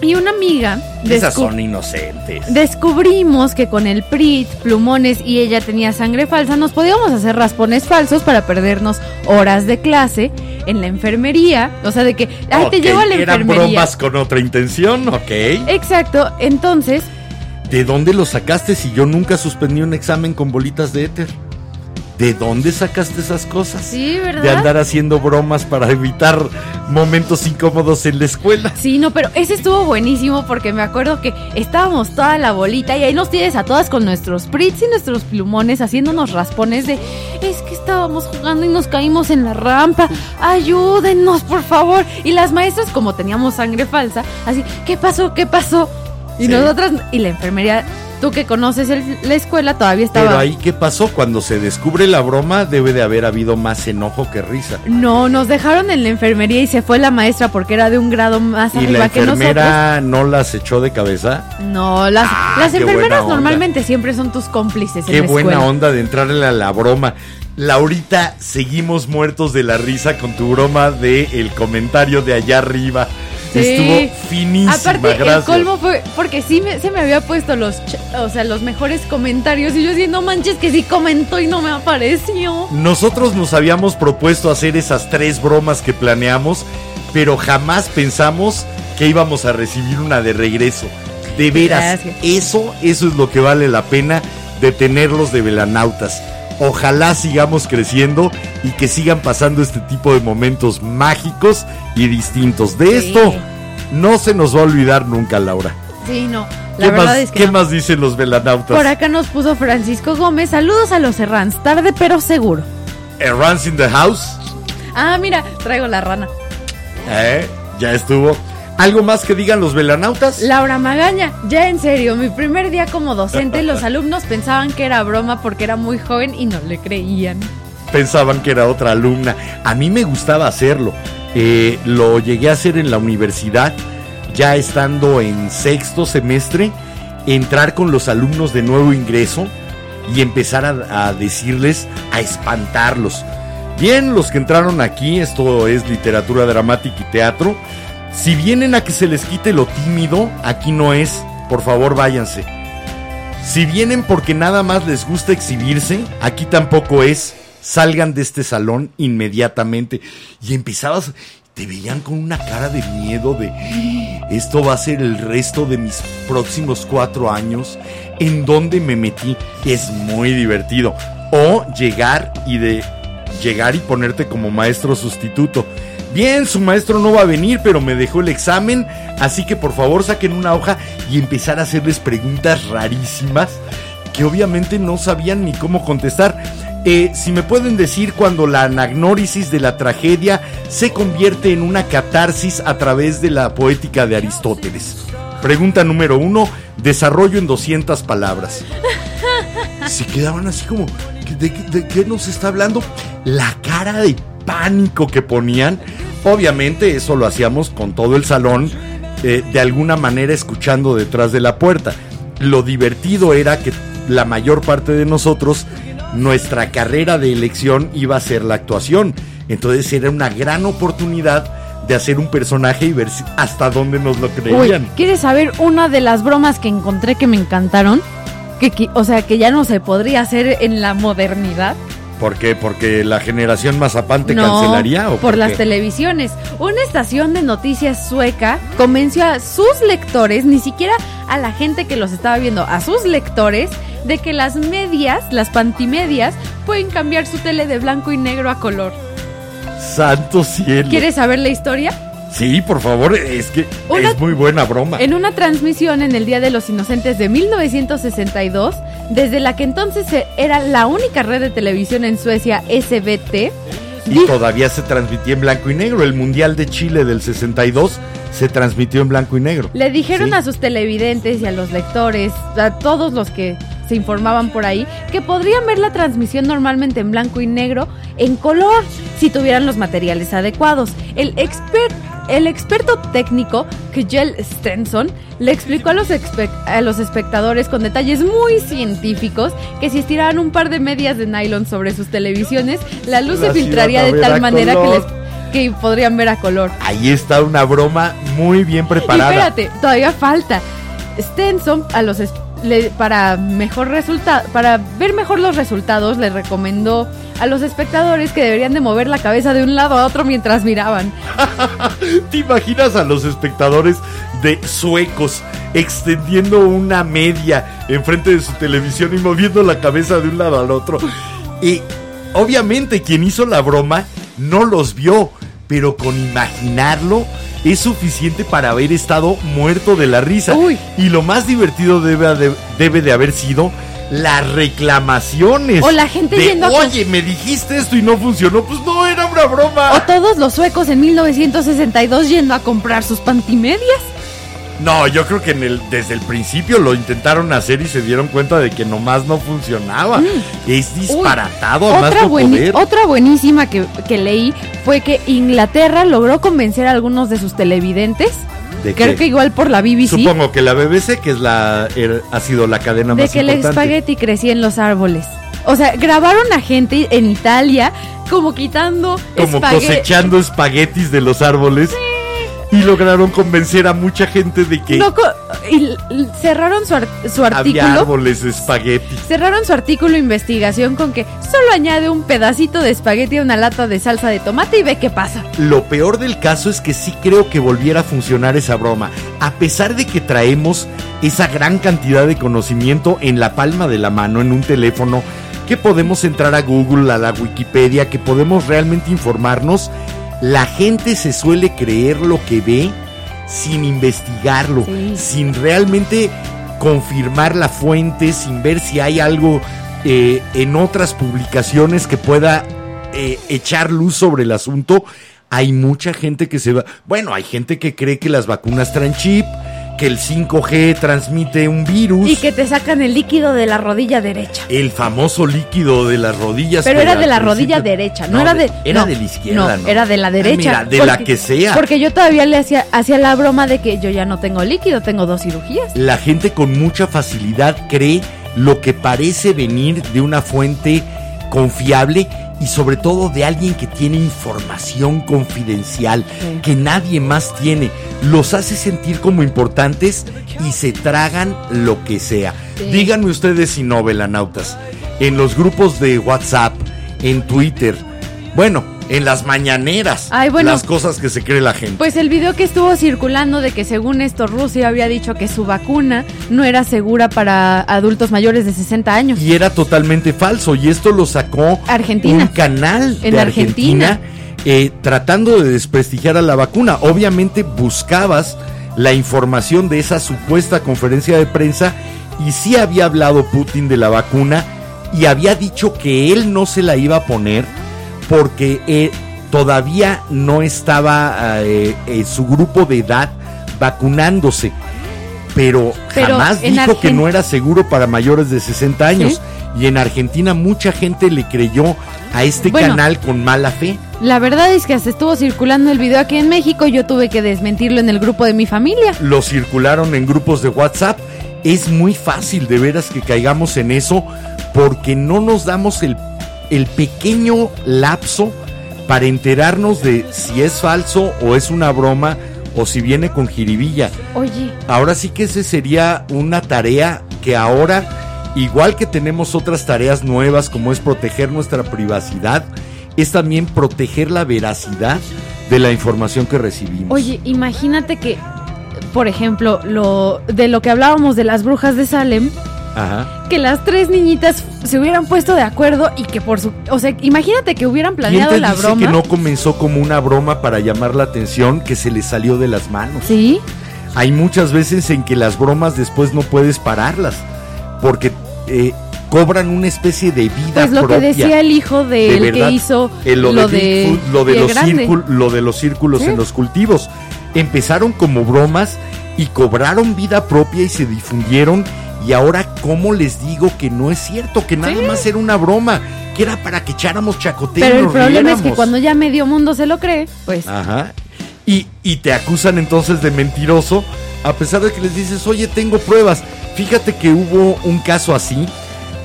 y una amiga Esas son inocentes. descubrimos que con el PRIT, plumones y ella tenía sangre falsa, nos podíamos hacer raspones falsos para perdernos horas de clase en la enfermería. O sea, de que, ay, te llevo a la Eran enfermería. bromas con otra intención, ok. Exacto, entonces, ¿De dónde lo sacaste si yo nunca suspendí un examen con bolitas de éter? ¿De dónde sacaste esas cosas? sí, ¿verdad? De andar haciendo bromas para evitar momentos incómodos en la escuela. Sí, no, pero ese estuvo buenísimo porque me acuerdo que estábamos toda la bolita y ahí nos tienes a todas con nuestros prits y nuestros plumones haciéndonos raspones de es que estábamos jugando y nos caímos en la rampa, ayúdennos por favor. Y las maestras como teníamos sangre falsa, así, ¿qué pasó? ¿Qué pasó? Y Sí. nosotras y la enfermería, tú que conoces el- la escuela todavía estaba Pero ahí, ¿qué pasó? Cuando se descubre la broma, debe de haber habido más enojo que risa. No, nos dejaron en la enfermería y se fue la maestra porque era de un grado más ¿Y arriba la que nosotros. enfermera no las echó de cabeza? No, las, Ah, las enfermeras normalmente siempre son tus cómplices Qué en la buena escuela. onda de entrarle a la broma. Laurita, seguimos muertos de la risa con tu broma de el comentario de allá arriba. Sí. Estuvo finísima, Aparte, gracias. el colmo fue porque sí me- se me había puesto los, o sea, los mejores comentarios y yo así, no manches que sí comentó y no me apareció. Nosotros nos habíamos propuesto hacer esas tres bromas que planeamos, pero jamás pensamos que íbamos a recibir una de regreso. De veras, Gracias. eso, eso es lo que vale la pena de tenerlos de velanautas. Ojalá sigamos creciendo y que sigan pasando este tipo de momentos mágicos y distintos. De Sí. esto no se nos va a olvidar nunca, Laura. Sí, no. La ¿Qué, verdad más, es que qué no. más dicen los velanautas? Por acá nos puso Francisco Gómez. Saludos a los Serrans. Tarde pero seguro. Runs in the house. Ah, mira, traigo la rana. ¿Eh? Ya estuvo. ¿Algo más que digan los velanautas? Laura Magaña, ya en serio, mi primer día como docente, los alumnos pensaban que era broma porque era muy joven y no le creían. pensaban que era otra alumna. A mí me gustaba hacerlo. Eh, lo llegué a hacer en la universidad, ya estando en sexto semestre, entrar con los alumnos de nuevo ingreso y empezar a, a decirles, a espantarlos. Bien, los que entraron aquí, esto es literatura dramática y teatro. Si vienen a que se les quite lo tímido, aquí no es. Por favor, váyanse. Si vienen porque nada más les gusta exhibirse, aquí tampoco es. Salgan de este salón inmediatamente. Y empezabas, te veían con una cara de miedo de esto va a ser el resto de mis próximos cuatro años. ¿En dónde me metí? Es muy divertido. O llegar y de llegar y ponerte como maestro sustituto. Bien, su maestro no va a venir, pero me dejó el examen, así que por favor saquen una hoja y empezar a hacerles preguntas rarísimas que obviamente no sabían ni cómo contestar. Eh, si me pueden decir cuando la anagnórisis de la tragedia se convierte en una catarsis a través de la poética de Aristóteles. Pregunta número uno, desarrollo en 200 palabras. Se quedaban así como, ¿de, qué- de qué nos está hablando? La cara de pánico que ponían. Obviamente eso lo hacíamos con todo el salón eh, de alguna manera escuchando detrás de la puerta. Lo divertido era que la mayor parte de nosotros, nuestra carrera de elección iba a ser la actuación. Entonces era una gran oportunidad de hacer un personaje y ver hasta dónde nos lo creían. ¿quieres saber una de las bromas que encontré que me encantaron? Que- o sea, que ya no se podría hacer en la modernidad. ¿Por qué? ¿Porque la generación Mazapán te no, cancelaría? ¿o por, las qué? televisiones. Una estación de noticias sueca convenció a sus lectores, ni siquiera a la gente que los estaba viendo, a sus lectores, de que las medias, las pantimedias, pueden cambiar su tele de blanco y negro a color. Santo cielo. ¿Quieres saber la historia? Sí, por favor, es que Una- es muy buena broma. En una transmisión en el Día de los Inocentes de 1962, desde la que entonces era la única red de televisión en Suecia, SBT, Y dijo- todavía se transmitía en blanco y negro. El Mundial de Chile del 62 se transmitió en blanco y negro. le dijeron Sí. a sus televidentes y a los lectores, a todos los que se informaban por ahí, que podrían ver la transmisión normalmente en blanco y negro en color, si tuvieran los materiales adecuados. El expert el experto técnico, Kjell Stenson, le explicó a los, a los espectadores con detalles muy científicos que si estiraban un par de medias de nylon sobre sus televisiones, la luz se filtraría de tal manera que, les, que podrían ver a color. Ahí está una broma muy bien Y preparada. espérate, todavía falta. Stenson a los para mejor para ver mejor los resultados, le recomendó a los espectadores que deberían de mover la cabeza de un lado a otro mientras miraban. ¿Te imaginas a los espectadores de suecos extendiendo una media enfrente de su televisión y moviendo la cabeza de un lado al otro? Y obviamente quien hizo la broma no los vio, pero con imaginarlo es suficiente para haber estado muerto de la risa. Uy. Y lo más divertido debe de, debe de haber sido las reclamaciones. O la gente de, yendo a- Oye, me dijiste esto y no funcionó. Pues no, era una broma. O todos los suecos en 1962 yendo a comprar sus pantimedias. No, yo creo que en el, desde el principio lo intentaron hacer y se dieron cuenta de que nomás no funcionaba. Es disparatado, a más Otra, no poder. otra buenísima que, que leí fue que Inglaterra logró convencer a algunos de sus televidentes, ¿De creo qué? que igual por la BBC, Supongo que la BBC, que es la er- ha sido la cadena de más que el importante. espagueti crecía en los árboles. O sea, grabaron a gente en Italia como quitando Como cosechando espaguetis de los árboles. Y lograron convencer a mucha gente de que y cerraron su, ar- su había artículo. árboles de espaguetis. Cerraron su artículo investigación con que solo añade un pedacito de espagueti a una lata de salsa de tomate y ve qué pasa. Lo peor del caso es que sí creo que volviera a funcionar esa broma. A pesar de que traemos esa gran cantidad de conocimiento en la palma de la mano, en un teléfono, que podemos entrar a Google, a la Wikipedia, que podemos realmente informarnos, la gente se suele creer lo que ve sin investigarlo, Sí. sin realmente confirmar la fuente, sin ver si hay algo eh, en otras publicaciones que pueda eh, echar luz sobre el asunto. Hay mucha gente que se va. Bueno, hay gente que cree que las vacunas traen chip, que el 5G transmite un virus. Y que te sacan el líquido de la rodilla derecha. El famoso líquido de las rodillas. Pero era de la rodilla derecha, no, era de. Era no, de la izquierda, no, ¿no? era de la Ah, derecha. mira, de la que sea. Porque yo todavía le hacía, hacía la broma de que yo ya no tengo líquido, tengo dos cirugías. La gente con mucha facilidad cree lo que parece venir de una fuente confiable y sobre todo de alguien que tiene información confidencial Sí. que nadie más tiene. Los hace sentir como importantes y se tragan lo que sea. Sí. Díganme ustedes si no, velanautas. En los grupos de WhatsApp, en Twitter, bueno, en las mañaneras, Ay, bueno. las cosas que se cree la gente. Pues el video que estuvo circulando de que según esto Rusia había dicho que su vacuna no era segura para adultos mayores de 60 años. Y era totalmente falso. Y esto lo sacó Argentina. un canal En de Argentina. Argentina, eh, tratando de desprestigiar a la vacuna. Obviamente buscabas la información de esa supuesta conferencia de prensa y sí había hablado Putin de la vacuna y había dicho que él no se la iba a poner porque eh, todavía no estaba eh, eh, su grupo de edad vacunándose. Pero, Pero jamás dijo que no era seguro para mayores de 60 años. Y en Argentina mucha gente le creyó a este Bueno. canal con mala fe. La verdad es que hasta estuvo circulando el video aquí en México yo tuve que desmentirlo en el grupo de mi familia. Lo circularon en grupos de WhatsApp. Es muy fácil de veras que caigamos en eso porque no nos damos el, el pequeño lapso para enterarnos de si es falso o es una broma o si viene con jiribilla. Oye, Ahora sí que ese sería una tarea que ahora, igual que tenemos otras tareas nuevas como es proteger nuestra privacidad, es también proteger la veracidad de la información que recibimos. oye, imagínate que, por ejemplo, lo de lo que hablábamos de las brujas de Salem, Ajá. que las tres niñitas se hubieran puesto de acuerdo y que por su, o sea, imagínate que hubieran ¿Quién planeado te la dice broma. que no comenzó como una broma para llamar la atención que se le salió de las manos? Sí, Hay muchas veces en que las bromas después no puedes pararlas porque eh, cobran una especie de vida pues lo propia. que decía el hijo De verdad, que hizo eh, lo, lo de, lo de los lo de los círculos Sí. en los cultivos. Empezaron como bromas y cobraron vida propia y se difundieron. Y ahora, ¿cómo les digo que no es cierto? Que nada Sí. más era una broma, que era para que echáramos chacoteo. Pero el nos problema es que cuando ya medio mundo se lo cree, pues Ajá. Y, y te acusan entonces de mentiroso, a pesar de que les dices, oye, tengo pruebas. Fíjate que hubo un caso así,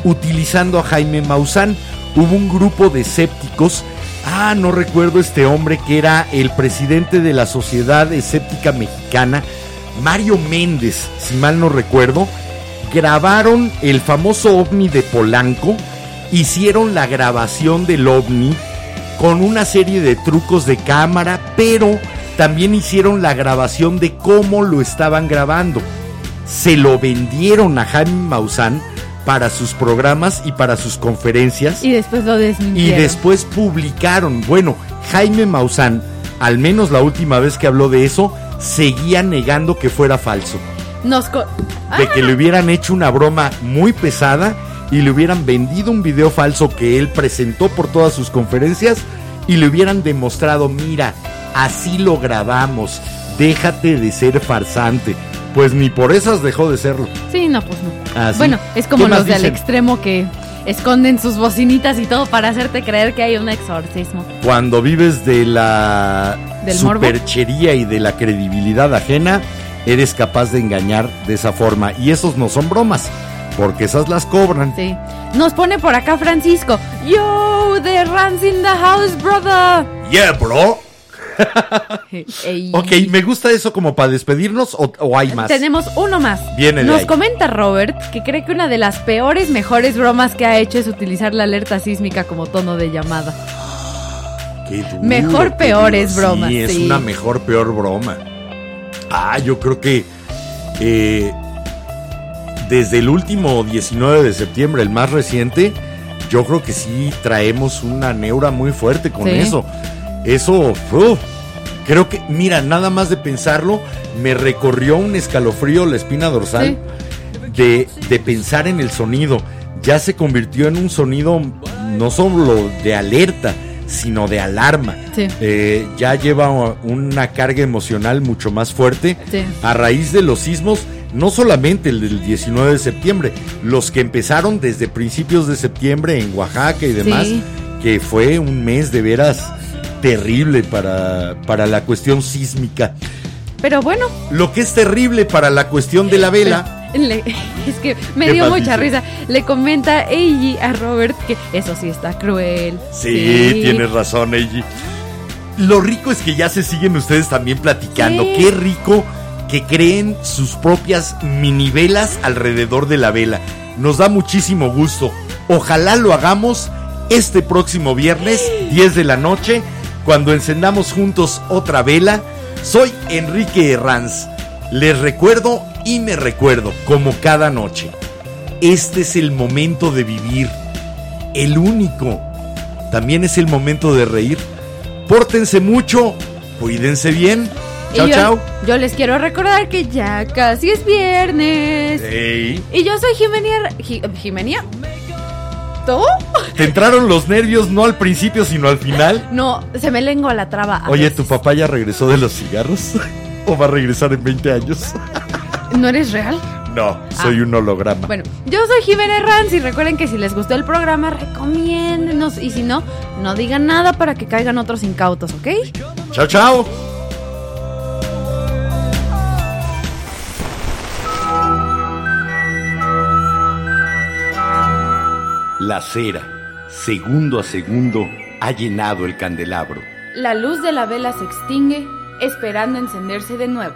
utilizando a Jaime Maussan. Hubo un grupo de escépticos. Ah, no recuerdo este hombre que era el presidente de la Sociedad Escéptica Mexicana, Mario Méndez, si mal no recuerdo. Grabaron el famoso ovni de Polanco, hicieron la grabación del ovni con una serie de trucos de cámara, pero también hicieron la grabación de cómo lo estaban grabando. Se lo vendieron a Jaime Maussan para sus programas y para sus conferencias y después lo y desmintieron. después publicaron. Bueno, Jaime Maussan, al menos la última vez que habló de eso, seguía negando que fuera falso. Nos co- De que le hubieran hecho una broma muy pesada y le hubieran vendido un video falso que él presentó por todas sus conferencias y le hubieran demostrado, mira, así lo grabamos, déjate de ser farsante. Pues ni por esas dejó de serlo. Sí, no, pues no. Ah. Bueno, es como ¿Qué más los de al dicen? extremo que esconden sus bocinitas y todo para hacerte creer que hay un exorcismo. Cuando vives de la ¿Del superchería y de la credibilidad ajena, eres capaz de engañar de esa forma. Y esos no son bromas, porque esas las cobran. Sí. Nos pone por acá Francisco. Yo, the runs in the house, brother. Yeah, bro. Ok, me gusta eso como para despedirnos o, o hay más. Tenemos uno más. Viene Nos ahí. comenta Robert que cree que una de las peores, mejores bromas que ha hecho es utilizar la alerta sísmica como tono de llamada. Qué duro, Mejor, qué peores duro. bromas, Sí, es sí. una mejor, peor broma. Ah, yo creo que eh, desde el último 19 de septiembre, el más reciente, yo creo que sí traemos una neura muy fuerte con Sí. eso. Eso, uf, creo que, mira, nada más de pensarlo, me recorrió un escalofrío la espina dorsal de, de pensar en el sonido. Ya se convirtió en un sonido no solo de alerta, sino de alarma. Sí. Eh, ya lleva una carga emocional mucho más fuerte Sí. a raíz de los sismos, no solamente el del 19 de septiembre, los que empezaron desde principios de septiembre en Oaxaca y demás, Sí. que fue un mes de veras terrible para, para la cuestión sísmica. Pero bueno, Lo que es terrible para la cuestión de la vela. le- es que me ¿Qué dio mucha risa. Le comenta Eiji a Robert que eso sí está cruel. Sí, tienes razón, Eiji. Lo rico es que ya se siguen ustedes también platicando. Sí. Qué rico que creen sus propias mini velas alrededor de la vela. Nos da muchísimo gusto. Ojalá lo hagamos este próximo viernes, 10 de la noche, cuando encendamos juntos otra vela. Soy Enrique Herranz. Les recuerdo y me recuerdo, como cada noche. Este es el momento de vivir. El único. También es el momento de reír. Pórtense mucho. Cuídense bien. Chao, yo, chao. yo les quiero recordar que ya casi es viernes. Ey, Y yo soy Jimenia. Ji- ¿Jimenia? ¿Tú? ¿Te entraron los nervios no al principio, sino al final? No, se me lengua la traba. Oye, veces. ¿tu papá ya regresó de los cigarros? ¿O va a regresar en 20 años? ¿No eres real? No, soy Ah. un holograma. Bueno, yo soy Jimena Ranz y recuerden que si les gustó el programa, recomiéndenos. Y si no, no digan nada para que caigan otros incautos, ¿ok? Chao, chao. La cera, segundo a segundo, ha llenado el candelabro. La luz de la vela se extingue, esperando encenderse de nuevo.